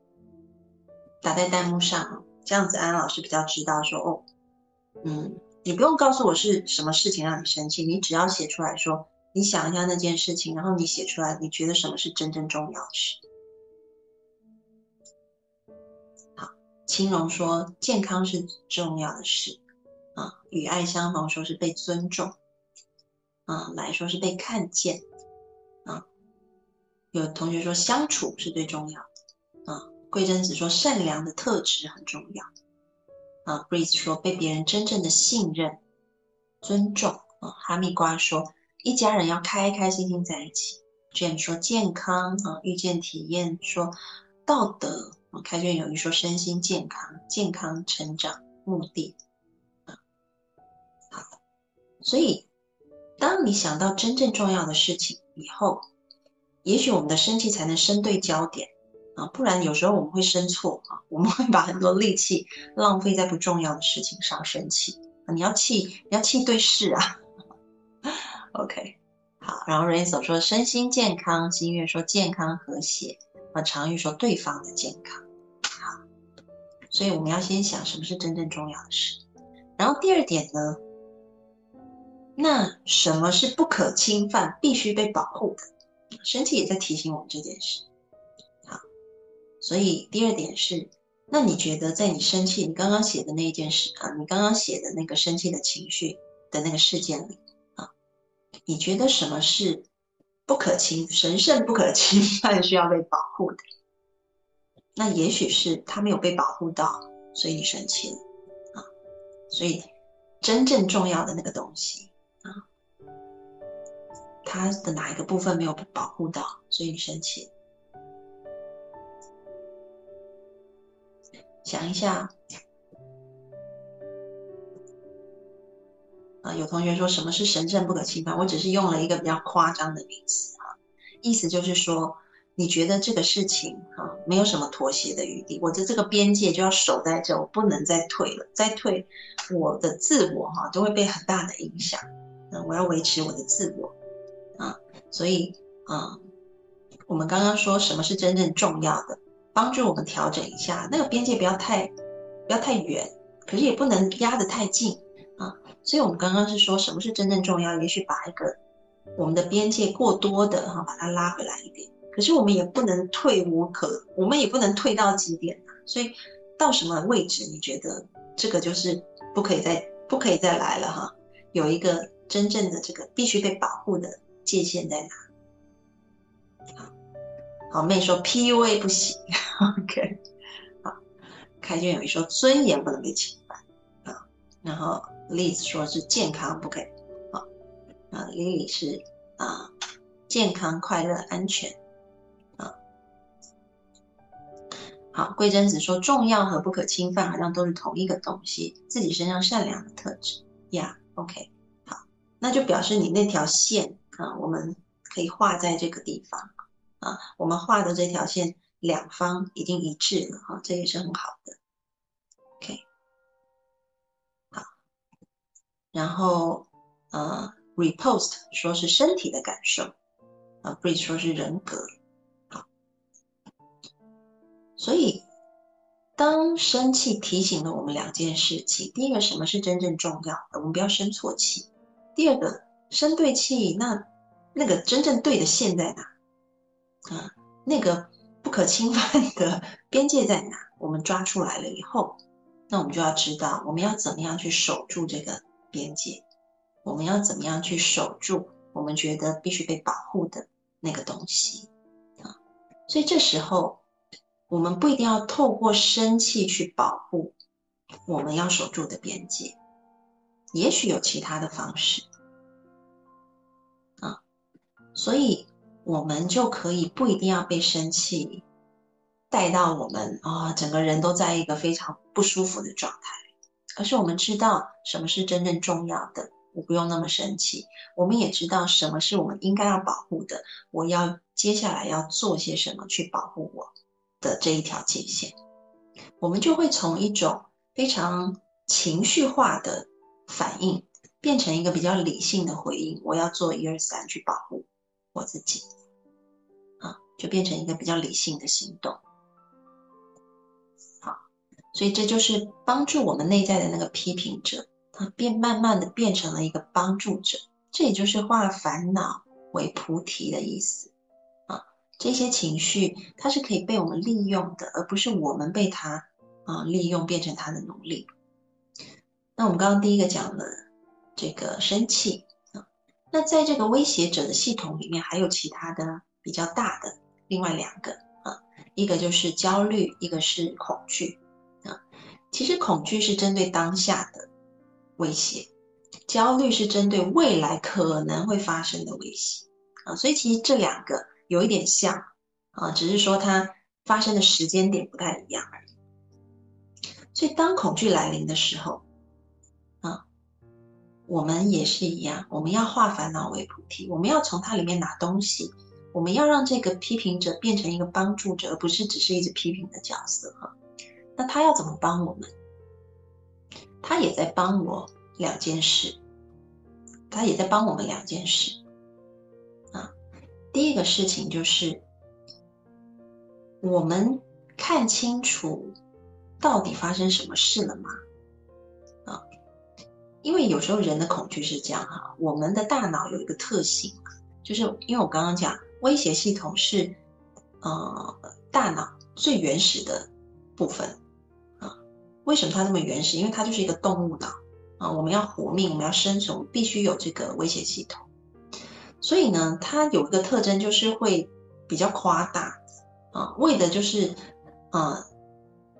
打在弹幕上，这样子安老师比较知道说哦，嗯。你不用告诉我是什么事情让你生气，你只要写出来说，你想一下那件事情，然后你写出来，你觉得什么是真正重要的事？好，青龙说健康是重要的事啊，与爱相逢说是被尊重啊，来说是被看见啊。有同学说相处是最重要的啊，桂珍子说善良的特质很重要啊，Breeze 说被别人真正的信任、尊重啊，哈密瓜说一家人要开开心心在一起。Jane 说健康啊，遇见体验说道德，开卷有一说身心健康，健康成长目的啊，好，所以当你想到真正重要的事情以后，也许我们的生气才能生对焦点啊，不然有时候我们会生错啊，我们会把很多力气浪费在不重要的事情上生气啊，你要气你要气对事啊，OK。好，然后 Rain 所说身心健康，心月说健康和谐，啊，常玉说对方的健康。好，所以我们要先想什么是真正重要的事。然后第二点呢，那什么是不可侵犯、必须被保护的？生气也在提醒我们这件事。好，所以第二点是，那你觉得在你生气，你刚刚写的那一件事啊，你刚刚写的那个生气的情绪的那个事件里。你觉得什么是不可侵、神圣不可侵犯、需要被保护的？那也许是他没有被保护到，所以你生气了啊。所以真正重要的那个东西啊，他的哪一个部分没有被保护到，所以你生气？想一下。啊，有同学说什么是神圣不可侵犯？我只是用了一个比较夸张的名词哈，意思就是说，你觉得这个事情哈没有什么妥协的余地，我的这个边界就要守在这，我不能再退了，再退我的自我哈都会被很大的影响。嗯，我要维持我的自我啊，所以啊，我们刚刚说什么是真正重要的，帮助我们调整一下那个边界，不要太不要太远，可是也不能压得太近。所以我们刚刚是说什么是真正重要？也许把一个我们的边界过多的哈，把它拉回来一点。可是我们也不能退无可，我们也不能退到极点所以到什么位置，你觉得这个就是不可以再不可以再来了哈？有一个真正的这个必须被保护的界限在哪？好，好妹说 PUA 不行，OK。好，开卷有一说尊严不能被侵犯啊，然后。例子说是健康不给，啊，啊，Lily 是啊，健康、快乐、安全，啊，好，桂珍子说重要和不可侵犯好像都是同一个东西，自己身上善良的特质，Yeah，OK，好，那就表示你那条线啊，我们可以画在这个地方，啊，我们画的这条线两方已经一致了，哈，这也是很好的。然后，呃，repost 说是身体的感受，啊，breathe 说是人格，好，所以当生气提醒了我们两件事情：第一个，什么是真正重要的，我们不要生错气；第二个，生对气，那那个真正对的线在哪？啊，那个不可侵犯的边界在哪？我们抓出来了以后，那我们就要知道我们要怎么样去守住这个。边界，我们要怎么样去守住我们觉得必须被保护的那个东西啊？所以这时候，我们不一定要透过生气去保护我们要守住的边界，也许有其他的方式啊。所以，我们就可以不一定要被生气带到我们啊，整个人都在一个非常不舒服的状态。可是我们知道什么是真正重要的，我不用那么生气。我们也知道什么是我们应该要保护的，我要接下来要做些什么去保护我的这一条界限。我们就会从一种非常情绪化的反应，变成一个比较理性的回应。我要做一二三去保护我自己，啊，就变成一个比较理性的行动。所以这就是帮助我们内在的那个批评者，他变慢慢的变成了一个帮助者。这也就是化烦恼为菩提的意思啊。这些情绪它是可以被我们利用的，而不是我们被它啊利用变成他的奴隶。那我们刚刚第一个讲了这个生气啊，那在这个威胁者的系统里面，还有其他的比较大的另外两个啊，一个就是焦虑，一个是恐惧。其实恐惧是针对当下的威胁，焦虑是针对未来可能会发生的威胁啊。所以其实这两个有一点像啊，只是说它发生的时间点不太一样而已。所以当恐惧来临的时候，啊我们也是一样，我们要化烦恼为菩提，我们要从它里面拿东西，我们要让这个批评者变成一个帮助者，而不是只是一直批评的角色哈。那他要怎么帮我们？他也在帮我两件事，他也在帮我们两件事啊。第一个事情就是我们看清楚到底发生什么事了吗？啊因为有时候人的恐惧是这样哈，我们的大脑有一个特性就是因为我刚刚讲威胁系统是呃大脑最原始的部分，为什么它那么原始？因为它就是一个动物脑啊，我们要活命，我们要生存，必须有这个威胁系统。所以呢，它有一个特征就是会比较夸大啊，为的就是啊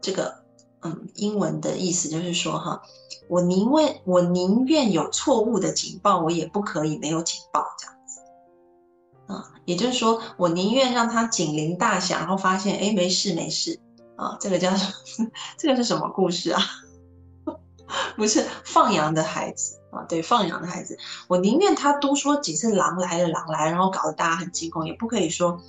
这个。嗯，英文的意思就是说，哈，我宁愿我宁愿有错误的警报，我也不可以没有警报这样子。啊，也就是说，我宁愿让它警铃大响，然后发现，哎，没事没事啊，这个叫什么？这个是什么故事啊？不是放羊的孩子啊，对，放羊的孩子，我宁愿他多说几次狼来了，狼来，然后搞得大家很惊恐，也不可以说，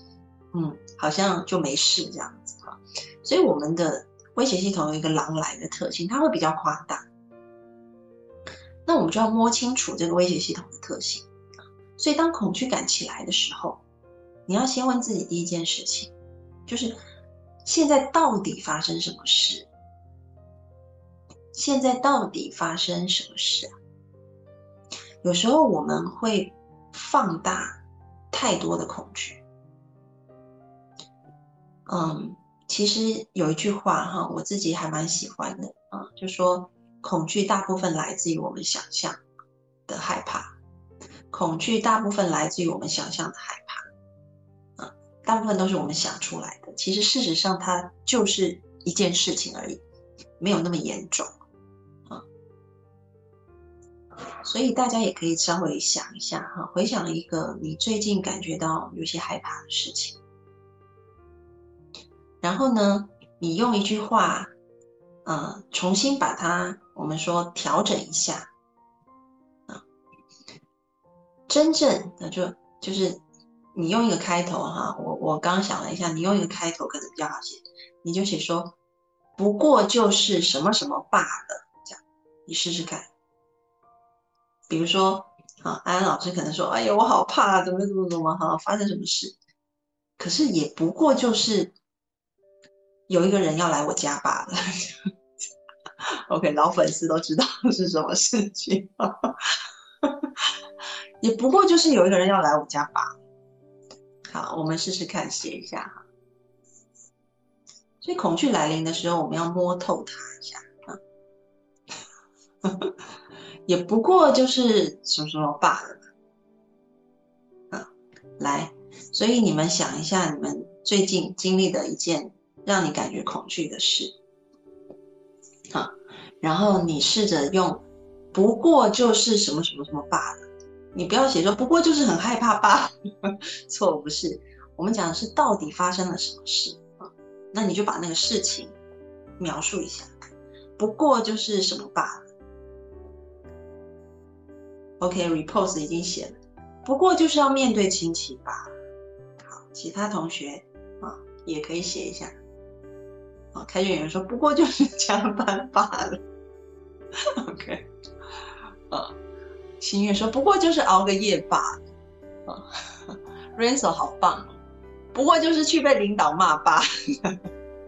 嗯，好像就没事这样子哈。所以我们的。威胁系统有一个狼来的特性，它会比较夸大。那我们就要摸清楚这个威胁系统的特性所以当恐惧感起来的时候，你要先问自己第一件事情，就是现在到底发生什么事？现在到底发生什么事啊？有时候我们会放大太多的恐惧，嗯。其实有一句话哈，我自己还蛮喜欢的啊，就说恐惧大部分来自于我们想象的害怕，恐惧大部分来自于我们想象的害怕，大部分都是我们想出来的。其实事实上它就是一件事情而已，没有那么严重啊。所以大家也可以稍微想一下哈，回想一个你最近感觉到有些害怕的事情。然后呢，你用一句话，呃，重新把它，我们说调整一下，啊，真正的就就是你用一个开头哈，我我刚想了一下，你用一个开头可能比较好写，你就写说，不过就是什么什么罢了，这样，你试试看。比如说，啊，安安老师可能说，哎呀，我好怕，怎么怎么怎么哈，发生什么事？可是也不过就是。有一个人要来我家罢了。OK，老粉丝都知道是什么事情，也不过就是有一个人要来我家罢了。好，我们试试看写一下哈。所以恐惧来临的时候，我们要摸透它一下啊。也不过就是什么什么罢了。啊，来，所以你们想一下，你们最近经历的一件。让你感觉恐惧的事，好，然后你试着用，不过就是什么什么什么罢了，你不要写说不过就是很害怕吧，错不是，我们讲的是到底发生了什么事？那你就把那个事情描述一下，不过就是什么罢了。OK，repose 已经写了，不过就是要面对亲戚吧。好，其他同学啊也可以写一下。开卷有人说，不过就是加班罢了。OK，啊，心月说，不过就是熬个夜罢了。啊 r a n s o 好棒哦，不过就是去被领导骂罢了。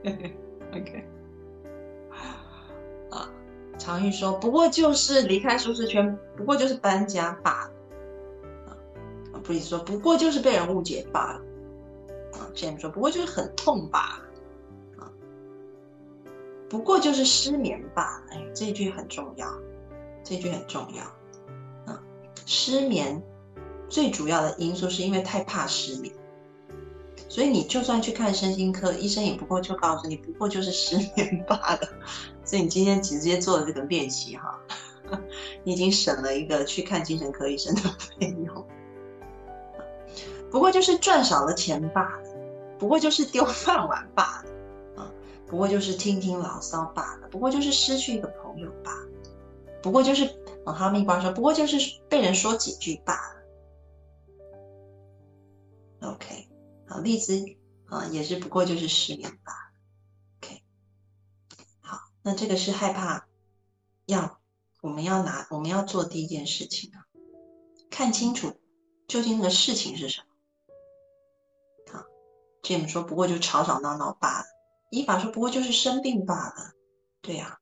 OK，啊，常玉说，不过就是离开舒适圈，不过就是搬家罢了。啊，布里说，不过就是被人误解罢了。啊，James 说，不过就是很痛罢了。不过就是失眠罢了。哎，这句很重要，这句很重要。失眠最主要的因素是因为太怕失眠，所以你就算去看身心科，医生也不过就告诉你，不过就是失眠罢了。所以你今天直接做了这个练习哈，你已经省了一个去看精神科医生的费用。不过就是赚少了钱罢了，不过就是丢饭碗罢了，啊，不过就是听听牢骚罢了，不过就是失去一个朋友罢了，不过就是啊，哈密瓜说，不过就是被人说几句罢了。OK，好，荔枝啊，也是不过就是失眠罢了。OK，好，那这个是害怕，要我们要拿我们要做第一件事情啊，看清楚究竟那个事情是什么。Jim 说：“不过就吵吵闹闹罢了。”依法说：“不过就是生病罢了。”对呀，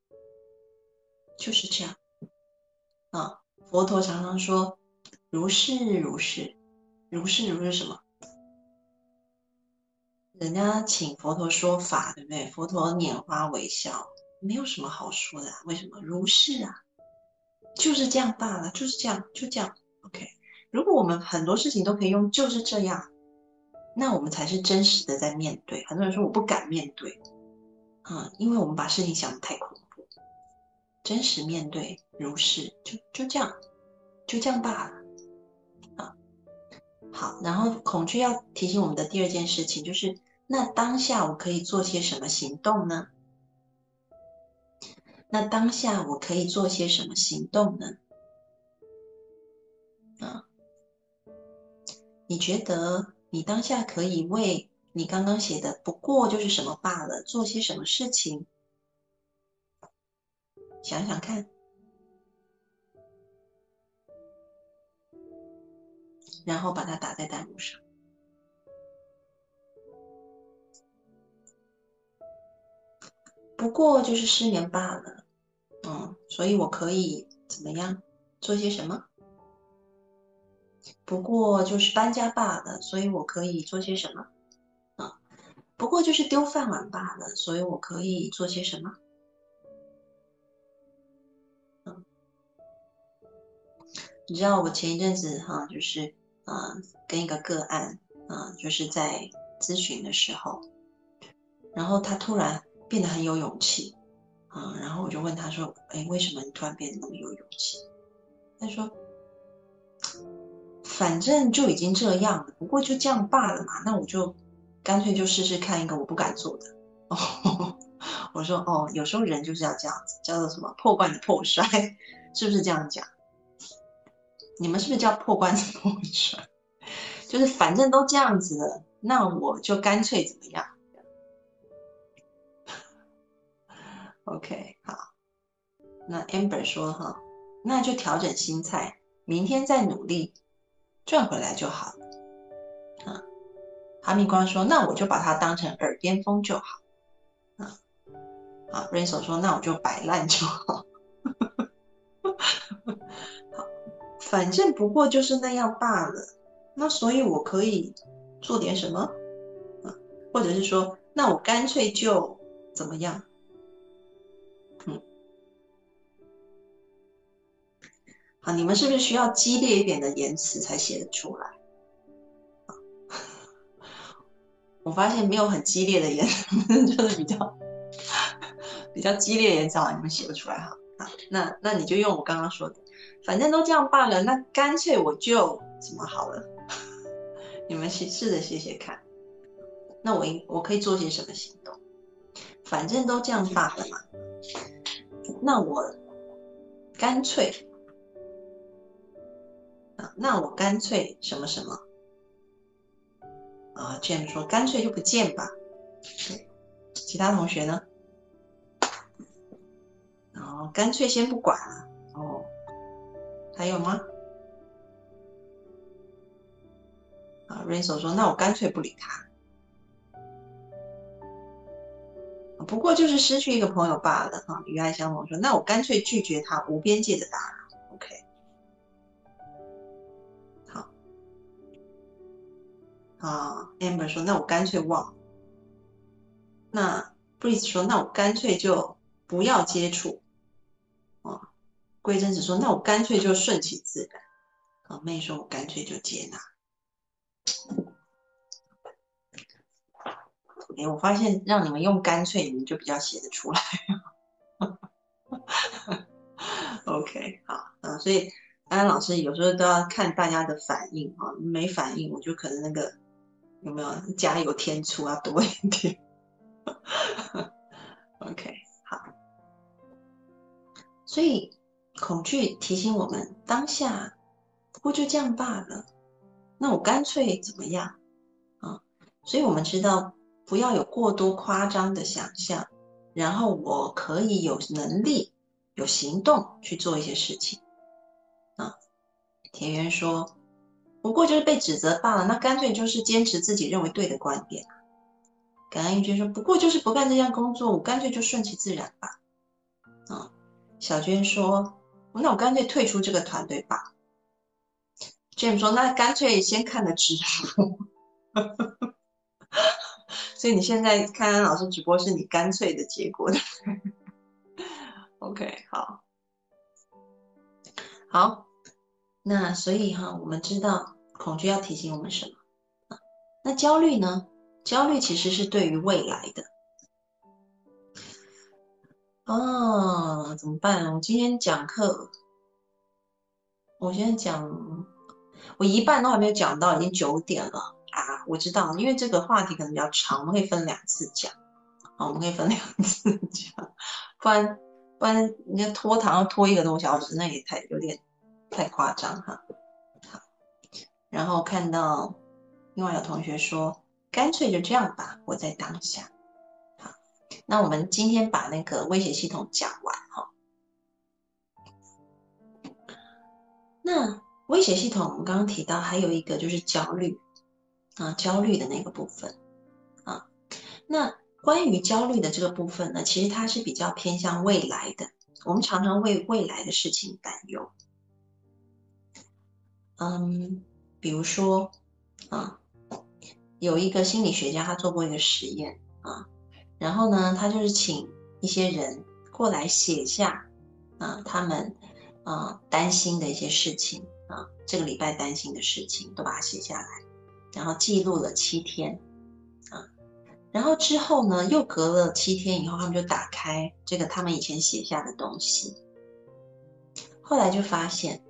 就是这样。啊，佛陀常常说：“如是如是，如是如是什么？”人家请佛陀说法，对不对？佛陀拈花微笑，没有什么好说的。为什么？如是啊，就是这样罢了，就是这样，就这样。OK，如果我们很多事情都可以用“就是这样”。那我们才是真实的在面对。很多人说我不敢面对，啊，因为我们把事情想的太恐怖。真实面对，如是，就就这样，就这样罢了。啊，好。然后恐惧要提醒我们的第二件事情就是：那当下我可以做些什么行动呢？那当下我可以做些什么行动呢？啊，你觉得？你当下可以为你刚刚写的“不过就是什么罢了”做些什么事情？想想看，然后把它打在弹幕上。不过就是失眠罢了，嗯，所以我可以怎么样做些什么？不过就是搬家罢了，所以我可以做些什么？啊，不过就是丢饭碗罢了，所以我可以做些什么？你知道我前一阵子哈，就是啊，跟一个个案啊，就是在咨询的时候，然后他突然变得很有勇气啊，然后我就问他说：“哎，为什么你突然变得那么有勇气？”他说。反正就已经这样了，不过就这样罢了嘛。那我就干脆就试试看一个我不敢做的。哦，我说哦，有时候人就是要这样子，叫做什么破罐子破摔，是不是这样讲？你们是不是叫破罐子破摔？就是反正都这样子了，那我就干脆怎么样？OK，好。那 Amber 说哈，那就调整心态，明天再努力。赚回来就好了，啊，哈密瓜说：“那我就把它当成耳边风就好。”啊，啊 r a n s o 说：“那我就摆烂就。”好，反正不过就是那样罢了。那所以我可以做点什么？啊，或者是说，那我干脆就怎么样？嗯，好，你们是不是需要激烈一点的言辞才写得出来？我发现没有很激烈的言辞，就是比较比较激烈言辞，你们写不出来哈。啊，那那你就用我刚刚说的，反正都这样罢了，那干脆我就怎么好了？你们试试着写写看。那我应我可以做些什么行动？反正都这样罢了嘛。那我干脆啊。那我干脆什么什么啊？James 说干脆就不见吧。其他同学呢？然后干脆先不管了。还有吗？啊 r a n s o 说那我干脆不理他。不过就是失去一个朋友罢了。哈，与爱相逢说那我干脆拒绝他无边界的打扰。”OK。好啊，Amber 说：“那我干脆忘。”那 Breeze 说：“那我干脆就不要接触。桂珍子说：“那我干脆就顺其自然。”啊，妹说：“我干脆就接纳。”哎，我发现让你们用干脆，你们就比较写得出来。OK，好，嗯，所以安安老师有时候都要看大家的反应啊，没反应我就可能那个有没有加油添醋要多一点。OK，好，所以恐惧提醒我们当下不过就这样罢了，那我干脆怎么样啊？所以我们知道。不要有过多夸张的想象，然后我可以有能力、有行动去做一些事情。啊，田园说，不过就是被指责罢了，那干脆就是坚持自己认为对的观点。感恩玉娟说，不过就是不干这项工作，我干脆就顺其自然吧。啊，小娟说，那我干脆退出这个团队吧。James 说，那干脆先看个直播。所以你现在看安老师直播是你干脆的结果的。OK，好，好，那所以哈，我们知道恐惧要提醒我们什么？那焦虑呢？焦虑其实是对于未来的。哦，怎么办？我今天讲课，我现在讲，我一半都还没有讲到，已经九点了。啊，我知道，因为这个话题可能比较长，我们可以分两次讲。好，我们可以分两次讲，不然不然你要拖堂要拖一个多小时，那也太有点太夸张哈。好，然后看到另外有同学说，干脆就这样吧，活在当下。那我们今天把那个威胁系统讲完哈。那威胁系统我们刚刚提到还有一个就是焦虑。啊，焦虑的那个部分，啊，那关于焦虑的这个部分呢，其实它是比较偏向未来的。我们常常为未来的事情担忧。嗯，比如说，啊，有一个心理学家他做过一个实验啊，然后呢，他就是请一些人过来写下啊，他们啊担心的一些事情啊，这个礼拜担心的事情都把它写下来。然后记录了七天，啊，然后之后呢，又隔了七天以后，他们就打开这个他们以前写下的东西，后来就发现，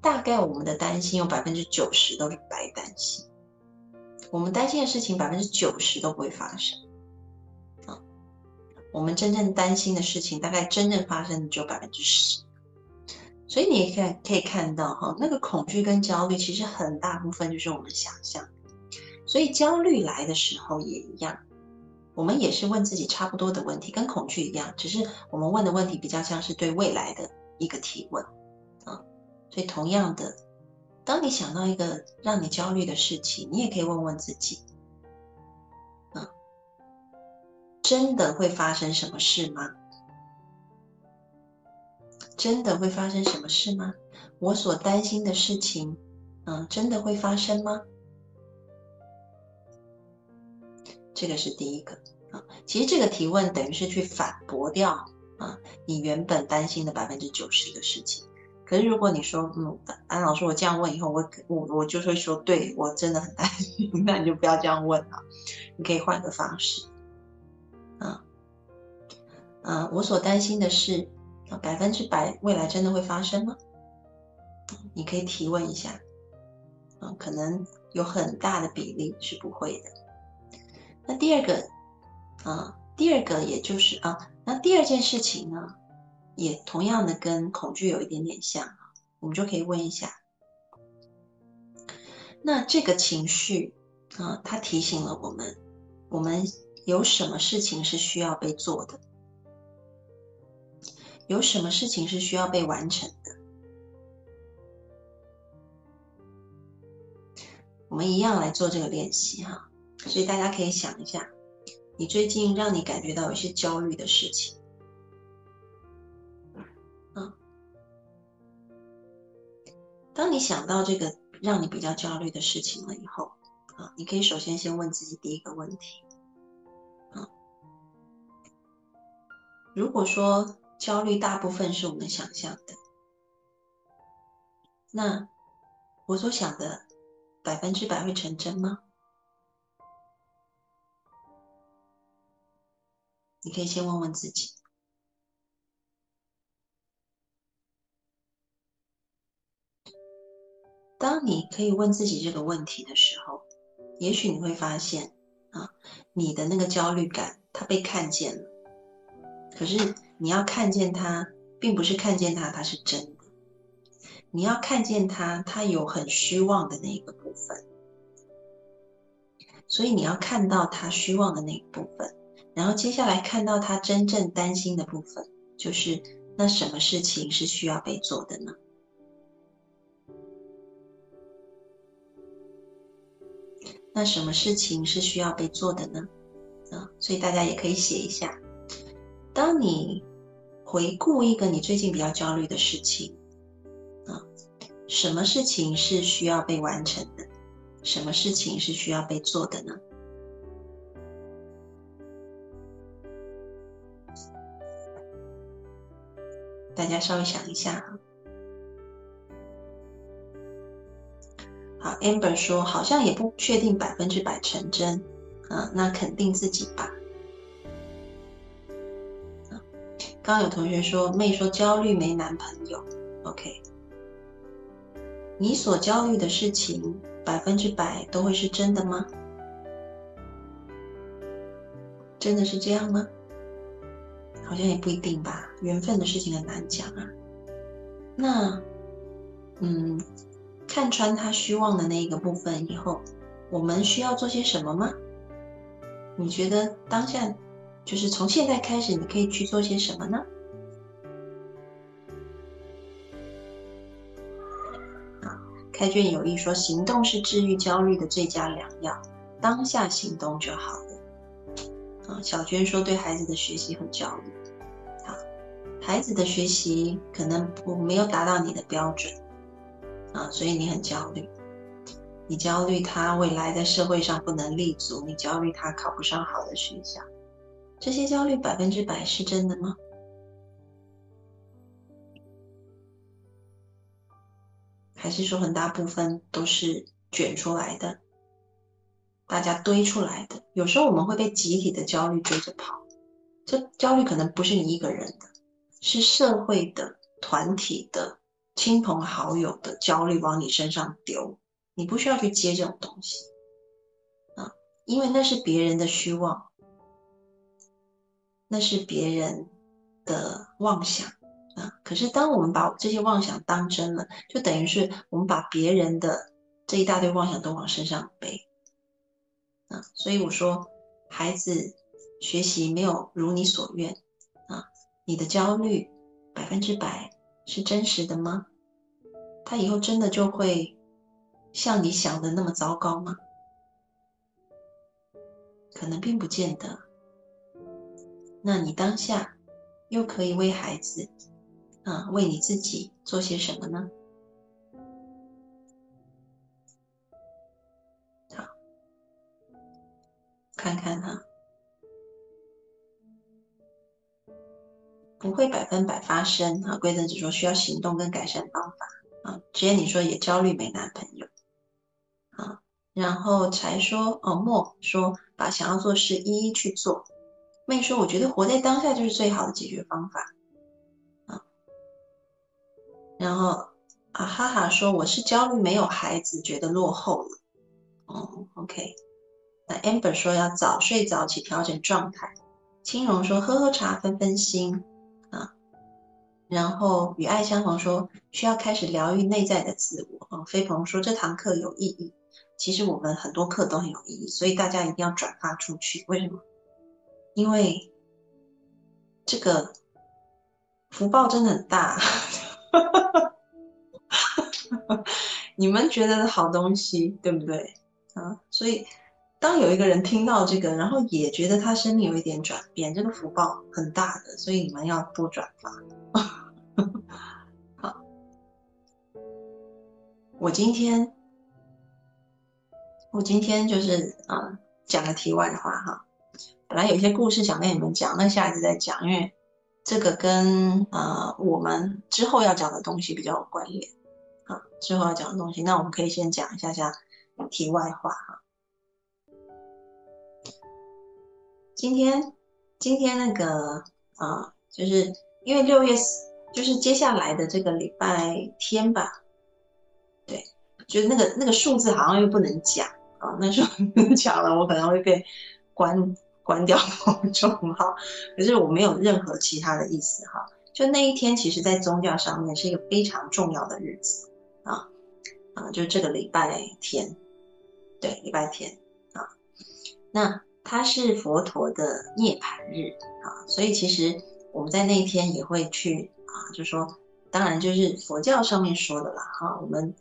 大概我们的担心有百分之九十都是白担心，我们担心的事情百分之九十都不会发生，我们真正担心的事情，大概真正发生的只有百分之十。所以你也看可以看到哈，那个恐惧跟焦虑其实很大部分就是我们想象。所以焦虑来的时候也一样，我们也是问自己差不多的问题，跟恐惧一样，只是我们问的问题比较像是对未来的一个提问啊。所以同样的，当你想到一个让你焦虑的事情，你也可以问问自己：真的会发生什么事吗？真的会发生什么事吗？我所担心的事情，嗯，真的会发生吗？这个是第一个啊。其实这个提问等于是去反驳掉啊你原本担心的百分之九十的事情。可是如果你说，嗯，安老师，我这样问以后，我我我就会说，对我真的很担心，那你就不要这样问了，你可以换个方式，啊，嗯，我所担心的是。百分之百未来真的会发生吗？你可以提问一下，嗯，可能有很大的比例是不会的。那第二个，啊，第二个也就是啊，那第二件事情呢，也同样的跟恐惧有一点点像啊，我们就可以问一下，那这个情绪啊，它提醒了我们，我们有什么事情是需要被做的？有什么事情是需要被完成的？我们一样来做这个练习哈。所以大家可以想一下，你最近让你感觉到有些焦虑的事情，嗯，当你想到这个让你比较焦虑的事情了以后，啊，你可以首先先问自己第一个问题。如果说焦虑大部分是我们想象的，那我所想的百分之百会成真吗？你可以先问问自己。当你可以问自己这个问题的时候，也许你会发现，啊，你的那个焦虑感它被看见了。可是你要看见它，并不是看见它，它是真的。你要看见它，它有很虚妄的那一个部分。所以你要看到它虚妄的那一部分，然后接下来看到它真正担心的部分，就是那什么事情是需要被做的呢？那什么事情是需要被做的呢？啊，所以大家也可以写一下。当你回顾一个你最近比较焦虑的事情，啊，什么事情是需要被完成的？什么事情是需要被做的呢？大家稍微想一下哈。好，amber 说好像也不确定百分之百成真，啊，那肯定自己吧。刚有同学说妹说焦虑没男朋友，OK，你所焦虑的事情百分之百都会是真的吗？真的是这样吗？好像也不一定吧，缘分的事情很难讲啊。那，嗯。看穿他虚妄的那一个部分以后，我们需要做些什么吗？你觉得当下就是从现在开始，你可以去做些什么呢？啊，开卷有益说，行动是治愈焦虑的最佳良药，当下行动就好了。啊，小娟说，对孩子的学习很焦虑。啊，孩子的学习可能不没有达到你的标准。啊，所以你很焦虑，你焦虑他未来在社会上不能立足，你焦虑他考不上好的学校，这些焦虑百分之百是真的吗？还是说很大部分都是卷出来的，大家堆出来的？有时候我们会被集体的焦虑追着跑，这焦虑可能不是你一个人的，是社会的、团体的。亲朋好友的焦虑往你身上丢，你不需要去接这种东西啊，因为那是别人的虚妄，那是别人的妄想啊。可是当我们把这些妄想当真了，就等于是我们把别人的这一大堆妄想都往身上背啊。所以我说，孩子学习没有如你所愿啊，你的焦虑百分之百。是真实的吗？他以后真的就会像你想的那么糟糕吗？可能并不见得。那你当下又可以为孩子啊，为你自己做些什么呢？好，看看哈。不会百分百发生啊！规则只说需要行动跟改善方法啊。直接你说也焦虑没男朋友啊。然后才说哦，莫说把想要做事一一去做。妹说我觉得活在当下就是最好的解决方法啊。然后啊哈哈说我是焦虑没有孩子，觉得落后了。哦，OK。那 Amber 说要早睡早起调整状态。青荣说喝喝茶分分心。啊然后与爱相逢说需要开始疗愈内在的自我啊。飞鹏说这堂课有意义，其实我们很多课都很有意义，所以大家一定要转发出去。为什么？因为这个福报真的很大，你们觉得的好东西，对不对啊？所以当有一个人听到这个，然后也觉得他生命有一点转变，这个福报很大的，所以你们要多转发。好，我今天我今天就是啊讲个题外话哈，本来有些故事想跟你们讲，那下一次再讲，因为这个跟呃我们之后要讲的东西比较有关联啊，之后要讲的东西，那我们可以先讲一下下题外话哈。今天今天那个啊，就是因为六月就是接下来的这个礼拜天吧，对，就是那个那个数字好像又不能讲啊，那时候 讲了我可能会被关。关掉公众号，可是我没有任何其他的意思哈。就那一天，其实在宗教上面是一个非常重要的日子啊。啊，就这个礼拜天，对，礼拜天啊。那它是佛陀的涅槃日啊，所以其实我们在那一天也会去啊，就说，当然就是佛教上面说的啦哈，我们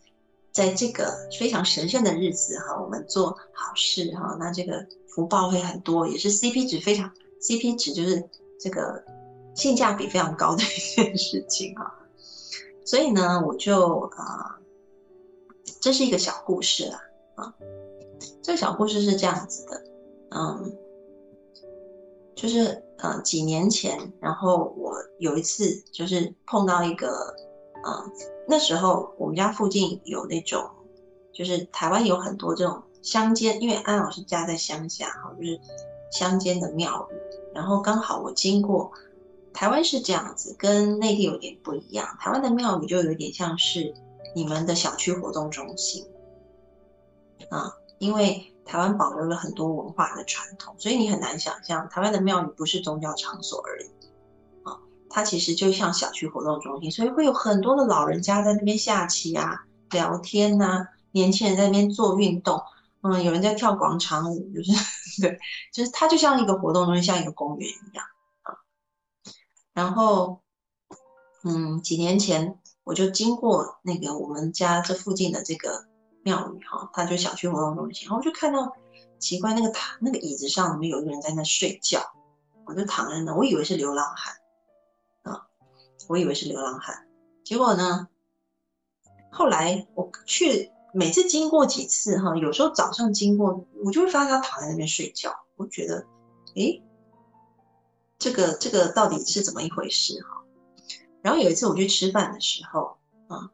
在这个非常神圣的日子哈，我们做好事哈，那这个。福报会很多，也是 CP 值非常，CP 值就是这个性价比非常高的 一件事情哈。所以呢，我就啊，这是一个小故事啦啊。这个小故事是这样子的，嗯，就是呃几年前，然后我有一次就是碰到一个，嗯，那时候我们家附近有那种，就是台湾有很多这种。乡间，因为安老师家在乡下哈，就是乡间的庙宇。然后刚好我经过，台湾是这样子，跟内地有点不一样。台湾的庙宇就有点像是你们的小区活动中心啊，因为台湾保留了很多文化的传统，所以你很难想象台湾的庙宇不是宗教场所而已，它其实就像小区活动中心，所以会有很多的老人家在那边下棋啊、聊天呐，年轻人在那边做运动。嗯，有人在跳广场舞，就是 对，就是它就像一个活动中心，像一个公园一样啊。然后，嗯，几年前我就经过那个我们家这附近的这个庙宇哈，它就小区活动中心，然后就看到奇怪，那个躺那个椅子上面有一个人在那睡觉，我就躺在那，我以为是流浪汉，我以为是流浪汉，结果呢，后来我去。每次经过几次哈，有时候早上经过，我就会发现他躺在那边睡觉。我觉得，诶，这个这个到底是怎么一回事哈？然后有一次我去吃饭的时候啊，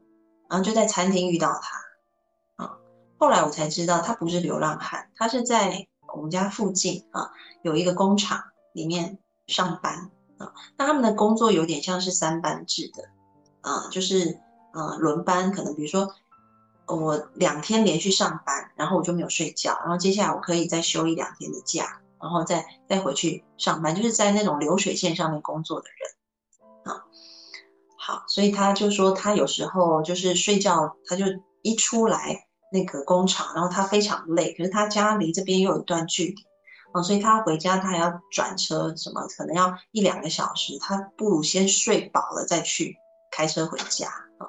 然后就在餐厅遇到他啊。后来我才知道他不是流浪汉，他是在我们家附近啊有一个工厂里面上班啊。那他们的工作有点像是三班制的啊，就是呃轮班，可能比如说。我两天连续上班，然后我就没有睡觉，然后接下来我可以再休一两天的假，然后再再回去上班，就是在那种流水线上面工作的人啊。好，所以他就说他有时候就是睡觉，他就一出来那个工厂，然后他非常累，可是他家离这边又有一段距离所以他回家他还要转车，什么可能要一两个小时，他不如先睡饱了再去开车回家啊。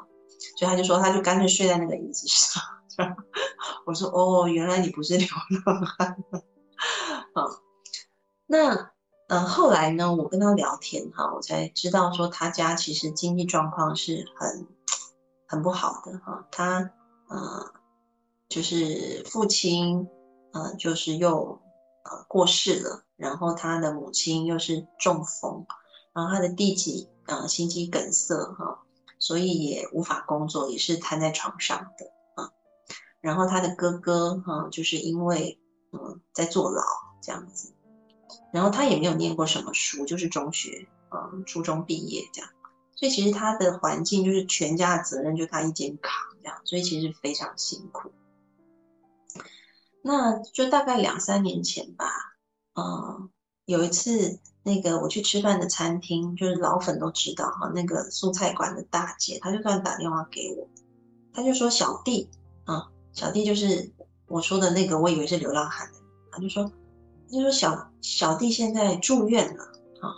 所以他就说，他就干脆睡在那个椅子上。我说，哦，原来你不是流浪汉。啊，那呃，后来呢，我跟他聊天哈，我才知道说他家其实经济状况是很很不好的哈。他呃，就是父亲呃，就是又呃过世了，然后他的母亲又是中风，然后他的弟弟呃心肌梗塞哈。所以也无法工作，也是瘫在床上的啊。然后他的哥哥哈，就是因为嗯在坐牢这样子，然后他也没有念过什么书，就是中学啊初中毕业这样。所以其实他的环境就是全家的责任就他一肩扛这样，所以其实非常辛苦。那就大概两三年前吧，嗯，有一次。那个我去吃饭的餐厅，就是老粉都知道哈，那个素菜馆的大姐，她就突然打电话给我，她就说小弟啊，小弟就是我说的那个，我以为是流浪汉的，她就说，就说小小弟现在住院了啊，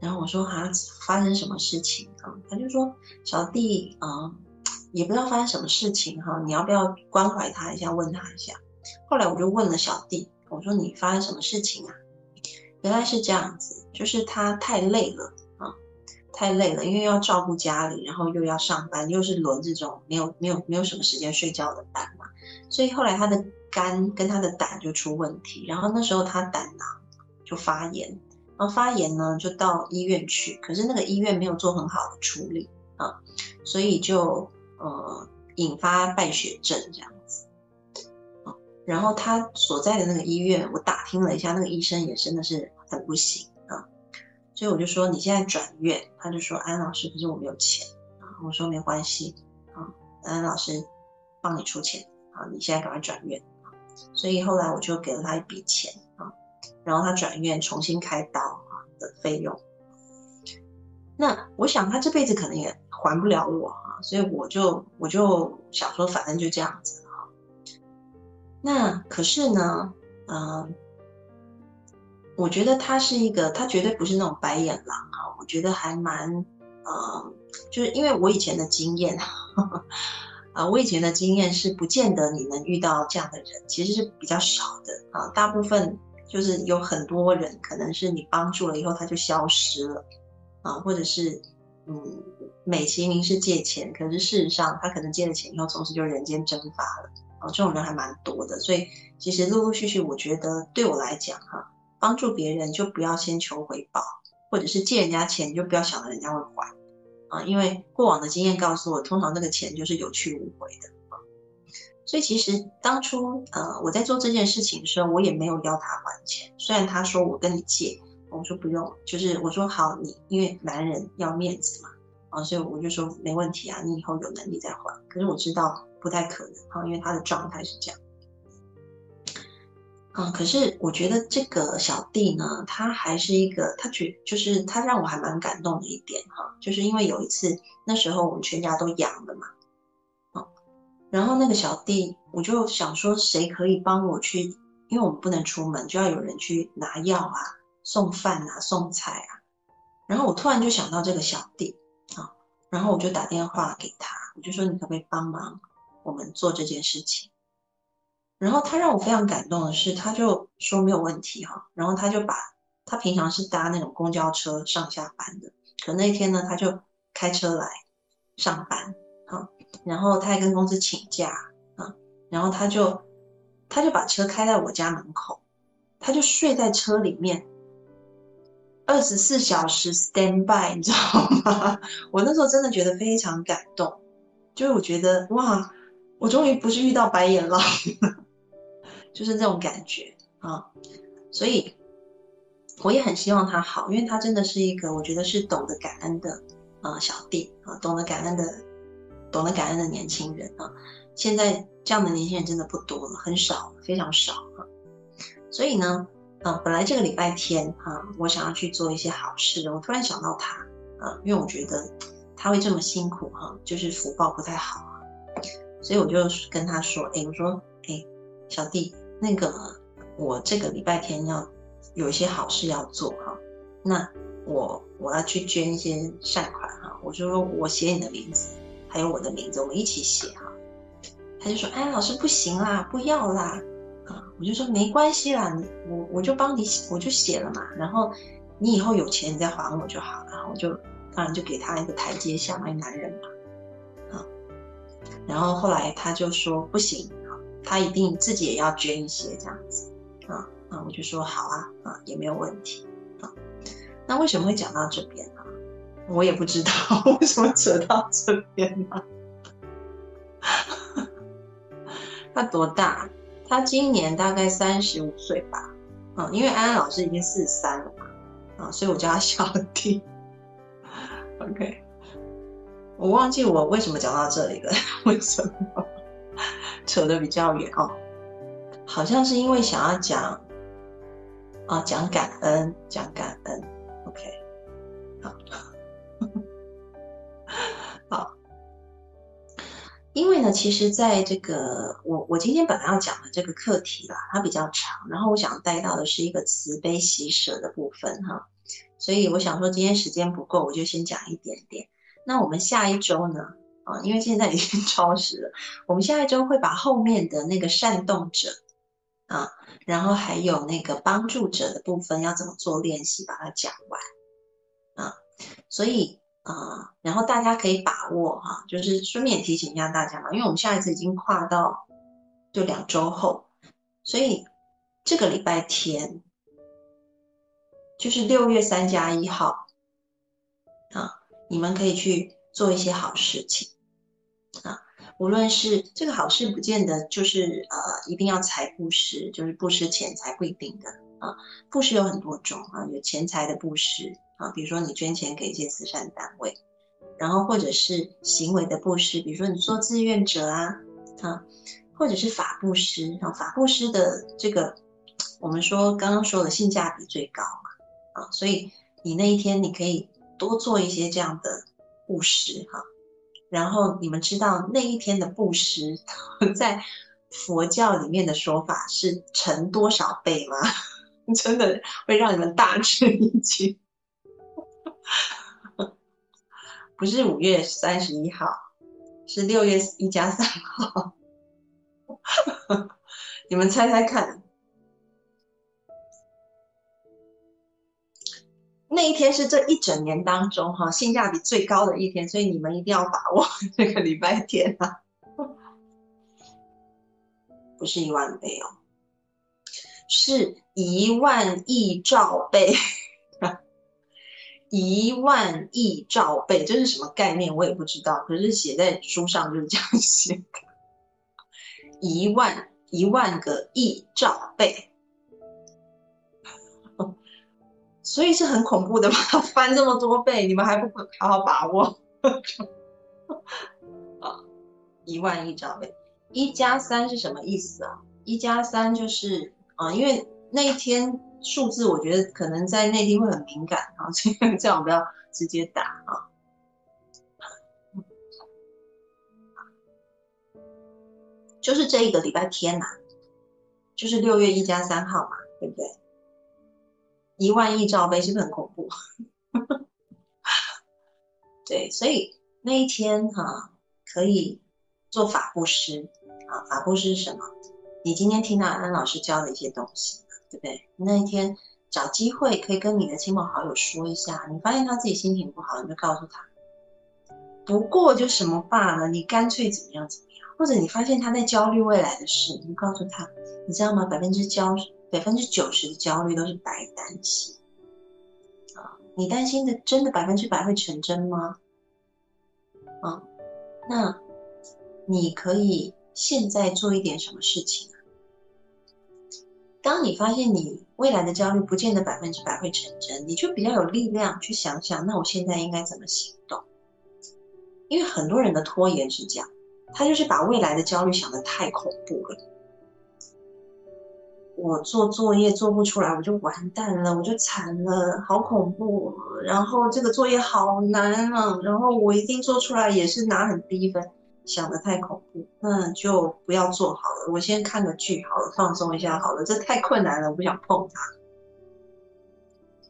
然后我说啊，发生什么事情啊？他就说小弟啊，也不知道发生什么事情哈，你要不要关怀他一下，问他一下？后来我就问了小弟，我说你发生什么事情啊？原来是这样子，就是他太累了啊，太累了，因为要照顾家里，然后又要上班，又是轮这种没有没有没有什么时间睡觉的班嘛，所以后来他的肝跟他的胆就出问题，然后那时候他胆囊就发炎然后发炎呢就到医院去，可是那个医院没有做很好的处理啊，所以就呃引发败血症这样。然后他所在的那个医院，我打听了一下，那个医生也真的是很不行啊，所以我就说你现在转院，他就说安老师，可是我没有钱啊，我说没关系啊，安老师帮你出钱啊，你现在赶快转院啊，所以后来我就给了他一笔钱啊，然后他转院重新开刀啊的费用，那我想他这辈子可能也还不了我啊，所以我就我就想说，反正就这样子。那可是呢，嗯，我觉得他是一个，他绝对不是那种白眼狼啊。我觉得还蛮，呃，就是因为我以前的经验，啊，我以前的经验是不见得你能遇到这样的人，其实是比较少的啊。大部分就是有很多人，可能是你帮助了以后他就消失了啊，或者是嗯，美其名是借钱，可是事实上他可能借了钱以后，从此就人间蒸发了。哦，这种人还蛮多的，所以其实陆陆续续，我觉得对我来讲，哈，帮助别人就不要先求回报，或者是借人家钱，就不要想着人家会还，啊，因为过往的经验告诉我，通常那个钱就是有去无回的啊。所以其实当初呃我在做这件事情的时候，我也没有要他还钱，虽然他说我跟你借，我说不用，就是我说好，你因为男人要面子嘛，啊，所以我就说没问题啊，你以后有能力再还。可是我知道。不太可能啊，因为他的状态是这样。嗯，可是我觉得这个小弟呢，他还是一个，他觉就是他让我还蛮感动的一点哈，就是因为有一次那时候我们全家都阳了嘛，啊，然后那个小弟我就想说谁可以帮我去，因为我们不能出门，就要有人去拿药啊、送饭啊、送菜啊，然后我突然就想到这个小弟，然后我就打电话给他，我就说你可不可以帮忙？我们做这件事情，然后他让我非常感动的是，他就说没有问题哈，然后他就把他平常是搭那种公交车上下班的，可那天呢他就开车来上班啊，然后他还跟公司请假啊，然后他就他就把车开在我家门口，他就睡在车里面，二十四小时 stand by，你知道吗？我那时候真的觉得非常感动，就是我觉得哇。我终于不是遇到白眼狼，就是这种感觉啊，所以我也很希望他好，因为他真的是一个我觉得是懂得感恩的啊小弟啊，懂得感恩的，懂得感恩的年轻人啊。现在这样的年轻人真的不多了，很少，非常少啊。所以呢，啊，本来这个礼拜天啊，我想要去做一些好事，我突然想到他啊，因为我觉得他会这么辛苦哈，就是福报不太好啊。所以我就跟他说：“哎，我说，哎，小弟，那个我这个礼拜天要有一些好事要做哈，那我我要去捐一些善款哈，我就说我写你的名字，还有我的名字，我们一起写哈。”他就说：“哎，老师不行啦，不要啦，我就说没关系啦，你我我就帮你，我就写了嘛，然后你以后有钱你再还我就好了，我就当然就给他一个台阶下，因为男人嘛。”啊然后后来他就说不行，他一定自己也要捐一些这样子啊啊，我就说好啊啊也没有问题啊。那为什么会讲到这边呢？我也不知道 为什么扯到这边呢。他多大？他今年大概三十五岁吧。啊，因为安安老师已经四十三了嘛，啊，所以我叫他小弟。OK。我忘记我为什么讲到这里了，为什么扯得比较远哦？好像是因为想要讲啊，讲感恩，讲感恩。OK，好。因为呢，其实在这个我我今天本来要讲的这个课题啦，它比较长，然后我想带到的是一个慈悲喜舍的部分哈，所以我想说今天时间不够，我就先讲一点点。那我们下一周呢？啊，因为现在已经 超时了，我们下一周会把后面的那个善动者啊，然后还有那个帮助者的部分要怎么做练习，把它讲完啊。所以啊，然后大家可以把握哈，就是顺便提醒一下大家嘛，因为我们下一次已经跨到就两周后，所以这个礼拜天就是六月三加一号啊，你们可以去做一些好事情啊。无论是这个好事，不见得就是呃一定要财布施，就是布施钱财不一定的啊。布施有很多种啊，有钱财的布施啊，比如说你捐钱给一些慈善单位，然后或者是行为的布施，比如说你做志愿者啊啊，或者是法布施啊。法布施的这个，我们说刚刚说的性价比最高嘛啊，所以你那一天你可以多做一些这样的布施哈。然后你们知道那一天的布施，在佛教里面的说法是乘多少倍吗？真的会让你们大吃一惊。不是五月三十一号，是六月一加三号。你们猜猜看。那一天是这一整年当中哈性价比最高的一天，所以你们一定要把握这个礼拜天啊！不是一万倍哦，是一万亿兆倍，一万亿兆倍，这是什么概念？我也不知道，可是写在书上就是这样写的，一万一万个亿兆倍。所以是很恐怖的嘛，翻这么多倍，你们还不好好把握？啊，一万亿兆倍，一加三是什么意思啊？一加三就是啊，因为那一天数字，我觉得可能在内地会很敏感啊，所以最好不要直接打啊。就是这一个礼拜天呐，就是六月一加三号嘛，对不对？一万亿兆杯是不是很恐怖？对，所以那一天哈可以做法布施啊，法布施是什么？你今天听到安老师教的一些东西，对不对？那一天找机会可以跟你的亲朋好友说一下，你发现他自己心情不好，你就告诉他。不过就什么罢了，你干脆怎么样怎么样？或者你发现他在焦虑未来的事，你就告诉他，你知道吗？百分之焦。百分之九十的焦虑都是白担心啊！你担心的真的百分之百会成真吗？啊，那你可以现在做一点什么事情？当你发现你未来的焦虑不见得百分之百会成真，你就比较有力量去想想，那我现在应该怎么行动？因为很多人的拖延是这样，他就是把未来的焦虑想得太恐怖了。我做作业做不出来，我就完蛋了，我就惨了，好恐怖。然后这个作业好难啊，然后我一定做出来也是拿很低分，想的太恐怖，那就不要做好了。我先看个剧好了，放松一下好了。这太困难了，我不想碰它。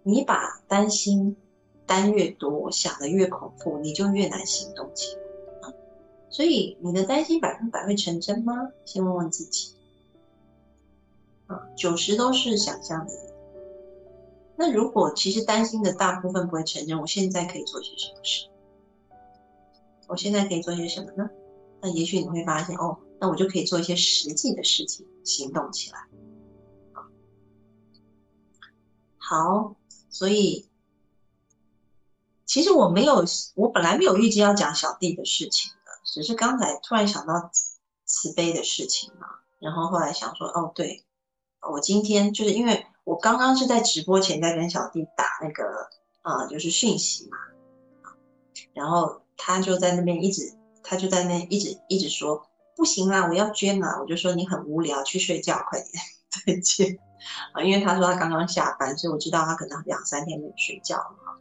你把担心担越多，想的越恐怖，你就越难行动起来。所以你的担心百分百会成真吗？先问问自己。啊九十都是想象的。那如果其实担心的大部分不会成真，我现在可以做些什么事？我现在可以做些什么呢？那也许你会发现，哦，那我就可以做一些实际的事情，行动起来。好，所以其实我没有，我本来没有预计要讲小弟的事情的，只是刚才突然想到慈悲的事情嘛，然后后来想说，哦，对。我今天就是因为我刚刚是在直播前在跟小弟打那个啊，就是讯息嘛，然后他就在那边一直，他就在那一直一直说不行啦，我要捐啦，我就说你很无聊，去睡觉，快点 再见啊，因为他说他刚刚下班，所以我知道他可能两三天没有睡觉了哈，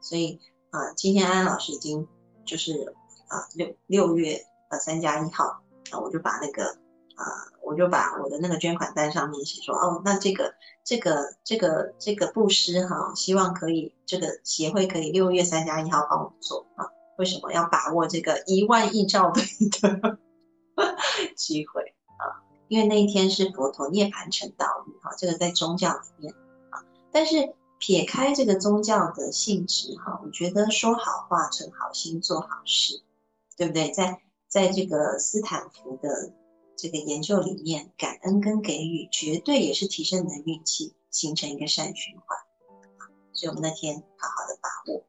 所以啊，今天安安老师已经就是啊六六月呃三加一号啊，我就把那个。啊，我就把我的那个捐款单上面写说，哦，那这个这个这个这个布施哈，希望可以这个协会可以六月三加一号帮我做啊。为什么要把握这个一万亿兆倍的 机会啊？因为那一天是佛陀涅盘成道日哈，这个在宗教里面啊。但是撇开这个宗教的性质哈，我觉得说好话、存好心、做好事，对不对？在在这个斯坦福的。这个研究里面，感恩跟给予绝对也是提升你的运气，形成一个善循环。所以我们那天好好的把握。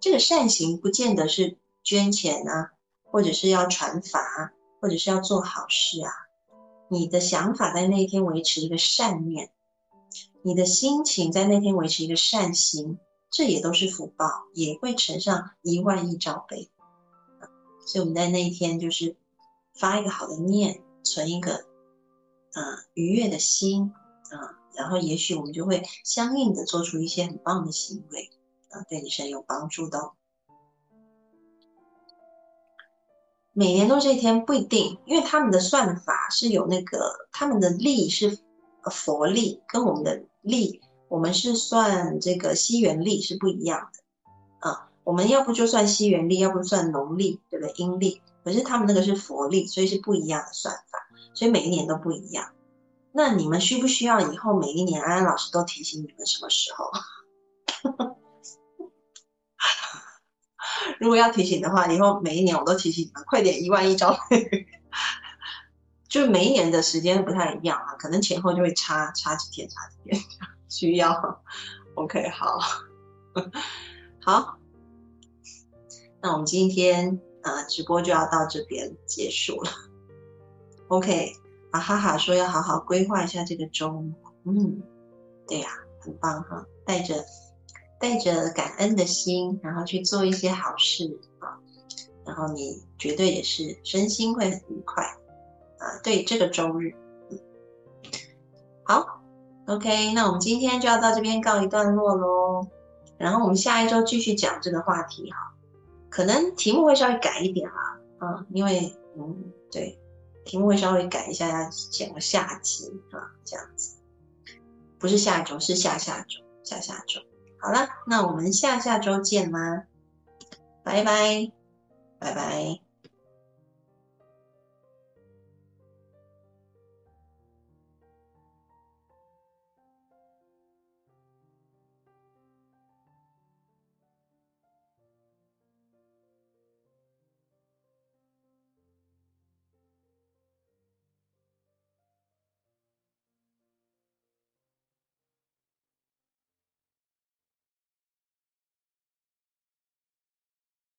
这个善行不见得是捐钱啊，或者是要传法，或者是要做好事啊。你的想法在那天维持一个善念，你的心情在那天维持一个善行，这也都是福报，也会乘上一万亿兆倍。所以我们在那一天就是发一个好的念，存一个嗯愉悦的心啊，然后也许我们就会相应的做出一些很棒的行为啊，对你是有帮助的。每年都这一天不一定，因为他们的算法是有那个他们的历是佛历，跟我们的历，我们是算这个西元历是不一样的啊。我们要不就算西元历，要不算农历，对不对？阴历，可是他们那个是佛历，所以是不一样的算法，所以每一年都不一样。那你们需不需要以后每一年安安老师都提醒你们什么时候？如果要提醒的话，以后每一年我都提醒你们，快点一万一招。就每一年的时间不太一样啊，可能前后就会差差几天，差几天 需要。OK，好，好，那我们今天啊直播就要到这边结束了。OK，啊哈哈说要好好规划一下这个周末，嗯，对呀，很棒哈，带着。带着感恩的心，然后去做一些好事啊，然后你绝对也是身心会很愉快啊。对这个周日，好，OK，那我们今天就要到这边告一段落喽。然后我们下一周继续讲这个话题哈，可能题目会稍微改一点啦，啊，因为嗯，对，题目会稍微改一下，要讲个下集啊，这样子，不是下周，是下下周，下下周。好了，那我们下下周见啦，拜拜，拜拜。